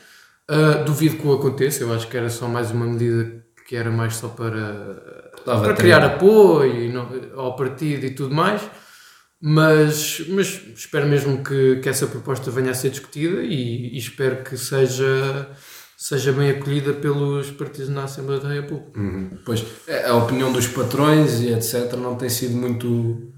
Uh, duvido que o aconteça, eu acho que era só mais uma medida que era mais só para, Para criar apoio ao partido e tudo mais. Mas, mas espero mesmo que, que essa proposta venha a ser discutida e, e espero que seja, seja bem acolhida pelos partidos na Assembleia da República. Uhum. Pois, a opinião dos patrões e etc. não tem sido muito,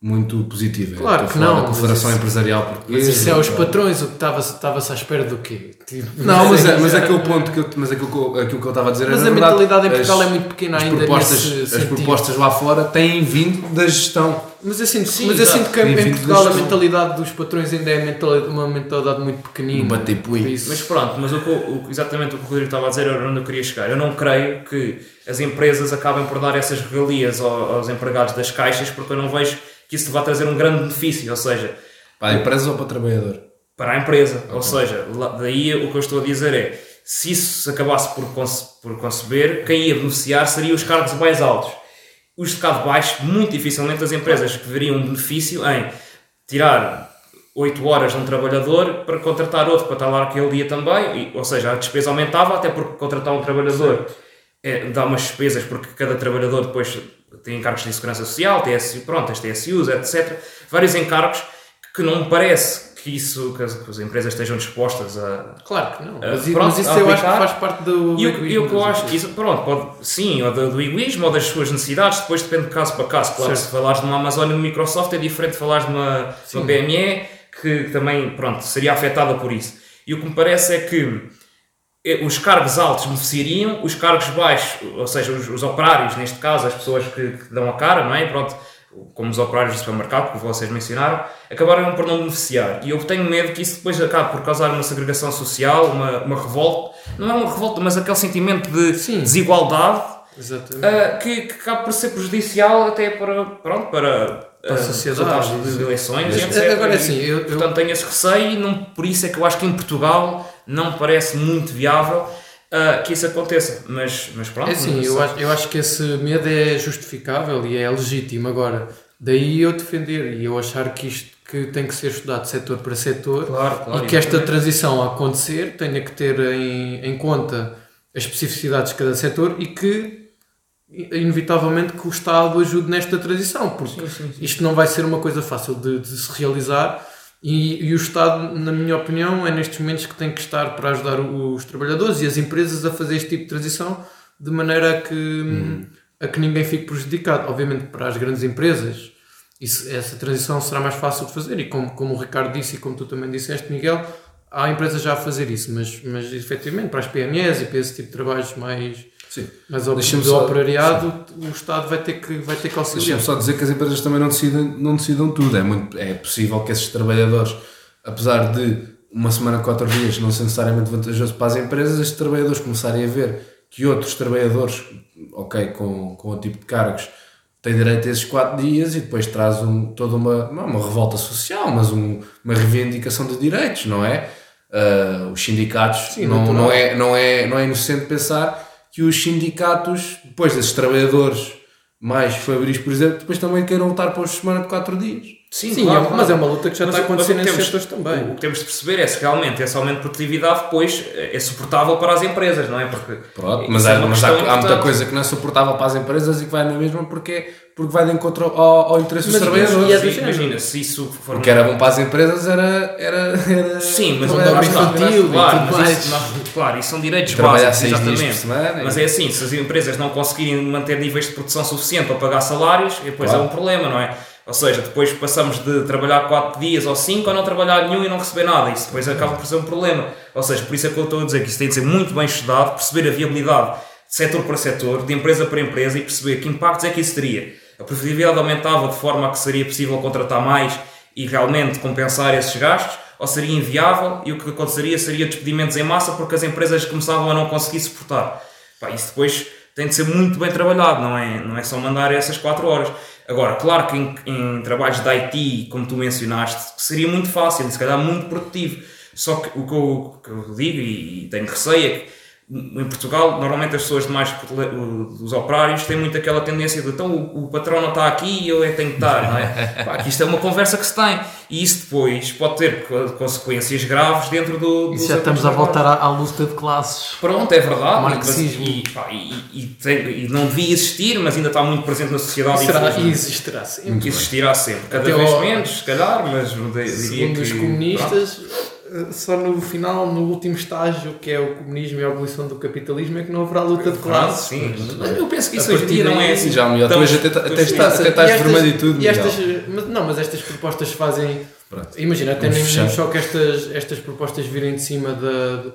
muito positiva. Claro Estou que a não, da mas Confederação isso- Empresarial Mas Portuguesa. isso é os patrões, o que estava-se estava-se à espera do quê? Tipo, Não, mas, é, mas aquele ponto que eu, mas aquilo, eu, aquilo que eu estava a dizer Mas era a verdade. mentalidade em Portugal As- é muito pequena as ainda propostas, as sentido. propostas lá fora têm vindo da gestão. Mas eu sinto, Sim, mas eu sinto que em Portugal a mentalidade dos patrões ainda é mentalidade- uma mentalidade muito pequenina. Um. Por isso- Mas pronto, mas o que, eu- o- exatamente o que o Rodrigo estava a dizer era onde eu queria chegar. Eu não creio que as empresas acabem por dar essas regalias ao- aos empregados das caixas porque eu não vejo que isso vá trazer um grande benefício, ou seja, Para a empresa ou para o trabalhador? para a empresa. Ou seja, daí o que eu estou a dizer é se isso se acabasse por, conce- por conceber, quem ia beneficiar seriam os cargos mais altos. Os de de baixo, muito dificilmente as empresas que veriam um benefício em tirar 8 horas de um trabalhador para contratar outro para estar lá aquele dia também, e- ou seja, a despesa aumentava até porque contratar um trabalhador é, dá umas despesas porque cada trabalhador depois tem encargos de segurança social, TSU, pronto, as TSUs, etc. Vários encargos que não me parece que isso, que as, empresas estejam dispostas a, Claro que não. Mas, i- pronto, mas isso eu acho que faz parte do. e o, eu das acho, isso, pronto, pode, sim, ou do, do egoísmo ou das suas necessidades, depois depende de caso para caso. Claro, Certo. se falares de uma Amazon e de Microsoft é diferente de falares de uma, uma BME que também, pronto, seria afetada por isso. E o que me parece é que os cargos altos beneficiariam, os cargos baixos, ou seja, os, os operários, neste caso, as pessoas que, que dão a cara, não é? Pronto, como os operários do supermercado, que vocês mencionaram, acabaram por não beneficiar. E eu tenho medo que isso depois acabe por causar uma segregação social, uma, uma revolta. Não é uma revolta, mas aquele sentimento de Sim. desigualdade ah, que, que acaba por ser prejudicial até para, pronto, para, Para a ah, sociedade, resultados de, eleições, etc. agora, assim, eu- eu- portanto, tenho esse receio e não, por isso é que eu acho que em Portugal não parece muito viável ah, que isso aconteça. Mas, mas pronto. É não eu acho, eu acho que esse medo é justificável e é legítimo. Agora, daí eu defender e eu achar que isto que tem que ser estudado setor para setor Claro, claro, e que esta transição a acontecer tenha que ter em, em conta as especificidades de cada setor e que inevitavelmente que o Estado ajude nesta transição, porque isto não vai ser uma coisa fácil de, de se realizar e, e o Estado, na minha opinião, é nestes momentos que tem que estar para ajudar os trabalhadores e as empresas a fazer este tipo de transição de maneira a que, a que ninguém fique prejudicado. Obviamente, para as grandes empresas, isso, essa transição será mais fácil de fazer e como, como o Ricardo disse e como tu também disseste, Miguel, há empresas já a fazer isso, mas, mas efetivamente para as PMEs e para esse tipo de trabalhos mais, Sim. mais op- Deixa-me de só- operariado, o Estado vai ter que, vai ter que auxiliar. Deixa-me só dizer que as empresas também não decidem, não decidam tudo. É, muito, é possível que esses trabalhadores, apesar de uma semana, quatro dias, não ser necessariamente vantajoso para as empresas, estes trabalhadores começarem a ver que outros trabalhadores, ok, com, com o tipo de cargos, têm direito a esses quatro dias e depois traz um, toda uma, não é uma revolta social, mas um- uma reivindicação de direitos, não é? Ah, os sindicatos, Sim, não, natural. não, é, não, é, não é inocente pensar que os sindicatos, depois desses trabalhadores mais fabris, por exemplo, depois também queiram lutar para os semana de 4 dias. Sim, Sim, claro, é- claro. mas é uma luta que já Mas está acontecendo nesses temos- setores também. O que temos de perceber é se realmente esse aumento de produtividade depois é suportável para as empresas, não é? Porque Pronto, mas, é mas há, há muita coisa que não é suportável para as empresas e que vai na mesma porque, porque vai de encontro ao, ao interesse dos trabalhadores. imagina, se isso for O que era bom para as empresas era. era, era Sim, mas dá está, infantil claro, mas isso, não- claro, isso são direitos básicos, exatamente. semana Mas e- é assim, se as empresas não conseguirem manter níveis de produção suficiente para pagar salários, depois Claro. é um problema, não é? Ou seja, depois passamos de trabalhar 4 dias ou 5 a não trabalhar nenhum e não receber nada. Isso depois acaba por ser um problema. Ou seja, por isso é que eu estou a dizer que isso tem de ser muito bem estudado, perceber a viabilidade de setor para setor, de empresa para empresa e perceber que impactos é que isso teria. A produtividade aumentava de forma a que seria possível contratar mais e realmente compensar esses gastos, ou seria inviável e o que aconteceria seria despedimentos em massa porque as empresas começavam a não conseguir suportar. Pá, isso depois tem de ser muito bem trabalhado, não é, não é só mandar essas 4 horas. Agora, claro que em, em trabalhos de IT, como tu mencionaste, seria muito fácil e se calhar muito produtivo. Só que o que eu, que eu digo e tenho receio é que em Portugal, normalmente as pessoas mais os operários têm muito aquela tendência de então o, o patrão não está aqui e eu é tenho que estar, não é? Pá, isto é uma conversa que se tem e isso depois pode ter co- consequências graves dentro do. Isso dos já estamos a voltar à, à luta de classes. Pronto, é verdade. Marxismo. E, pá, e- e tem- e não devia existir, mas ainda está muito presente na sociedade. E será, e existirá sempre. Existirá sempre. Cada Até vez ao- menos, se calhar, mas diria Segundo que. os comunistas, eh, só no final, no último estágio, que é o comunismo e a abolição do capitalismo, é que não haverá luta de classes. sim. Eu penso que isso hoje em dia não é daí- assim. já, Miguel, tu hoje até, até, estamos- está- até E estás vermelho e tudo. e estas, mas, não, mas estas propostas fazem. Pronto. Imagina, até fechar. nem só que estas, estas propostas virem de cima da. de-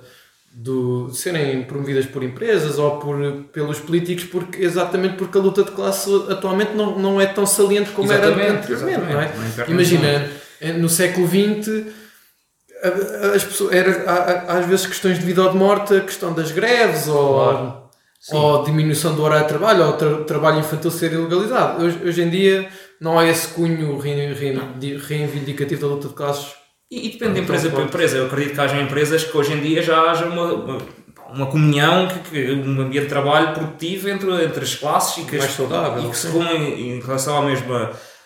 do, de serem promovidas por empresas ou por, pelos políticos, porque, exatamente porque a luta de classe atualmente não, não é tão saliente como era Exatamente, anteriormente. Não é? Imagina, eh, no século XX, as pessoas, era, há- às vezes questões de vida ou de morte, a questão das greves ou, Claro. ou diminuição do horário de trabalho ou tra- trabalho infantil ser ilegalizado. Hoje, hoje em dia não há esse cunho re- re- reivindicativo da luta de classes. E, e depende de empresa para empresa. Eu acredito que haja empresas que hoje em dia já haja uma, uma, uma comunhão, que, que, um ambiente de trabalho produtivo entre, entre as classes e que, Mais as- saudável, e que se rumem em relação ao mesmo,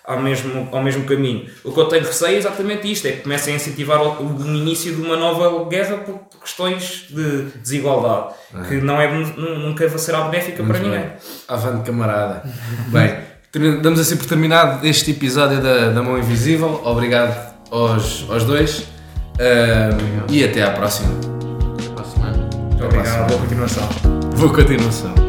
ao, mesmo, ao mesmo caminho. O que eu tenho receio é exatamente isto: é que comecem a incentivar o, o início de uma nova guerra por questões de desigualdade, que não é, nu- nunca será benéfica para Muito ninguém. bem. Avante, camarada. bem, damos assim por terminado este episódio da, da Mão Invisível. Obrigado aos, aos dois. E até à próxima. Para a semana. Muito obrigado, boa continuação. Boa continuação.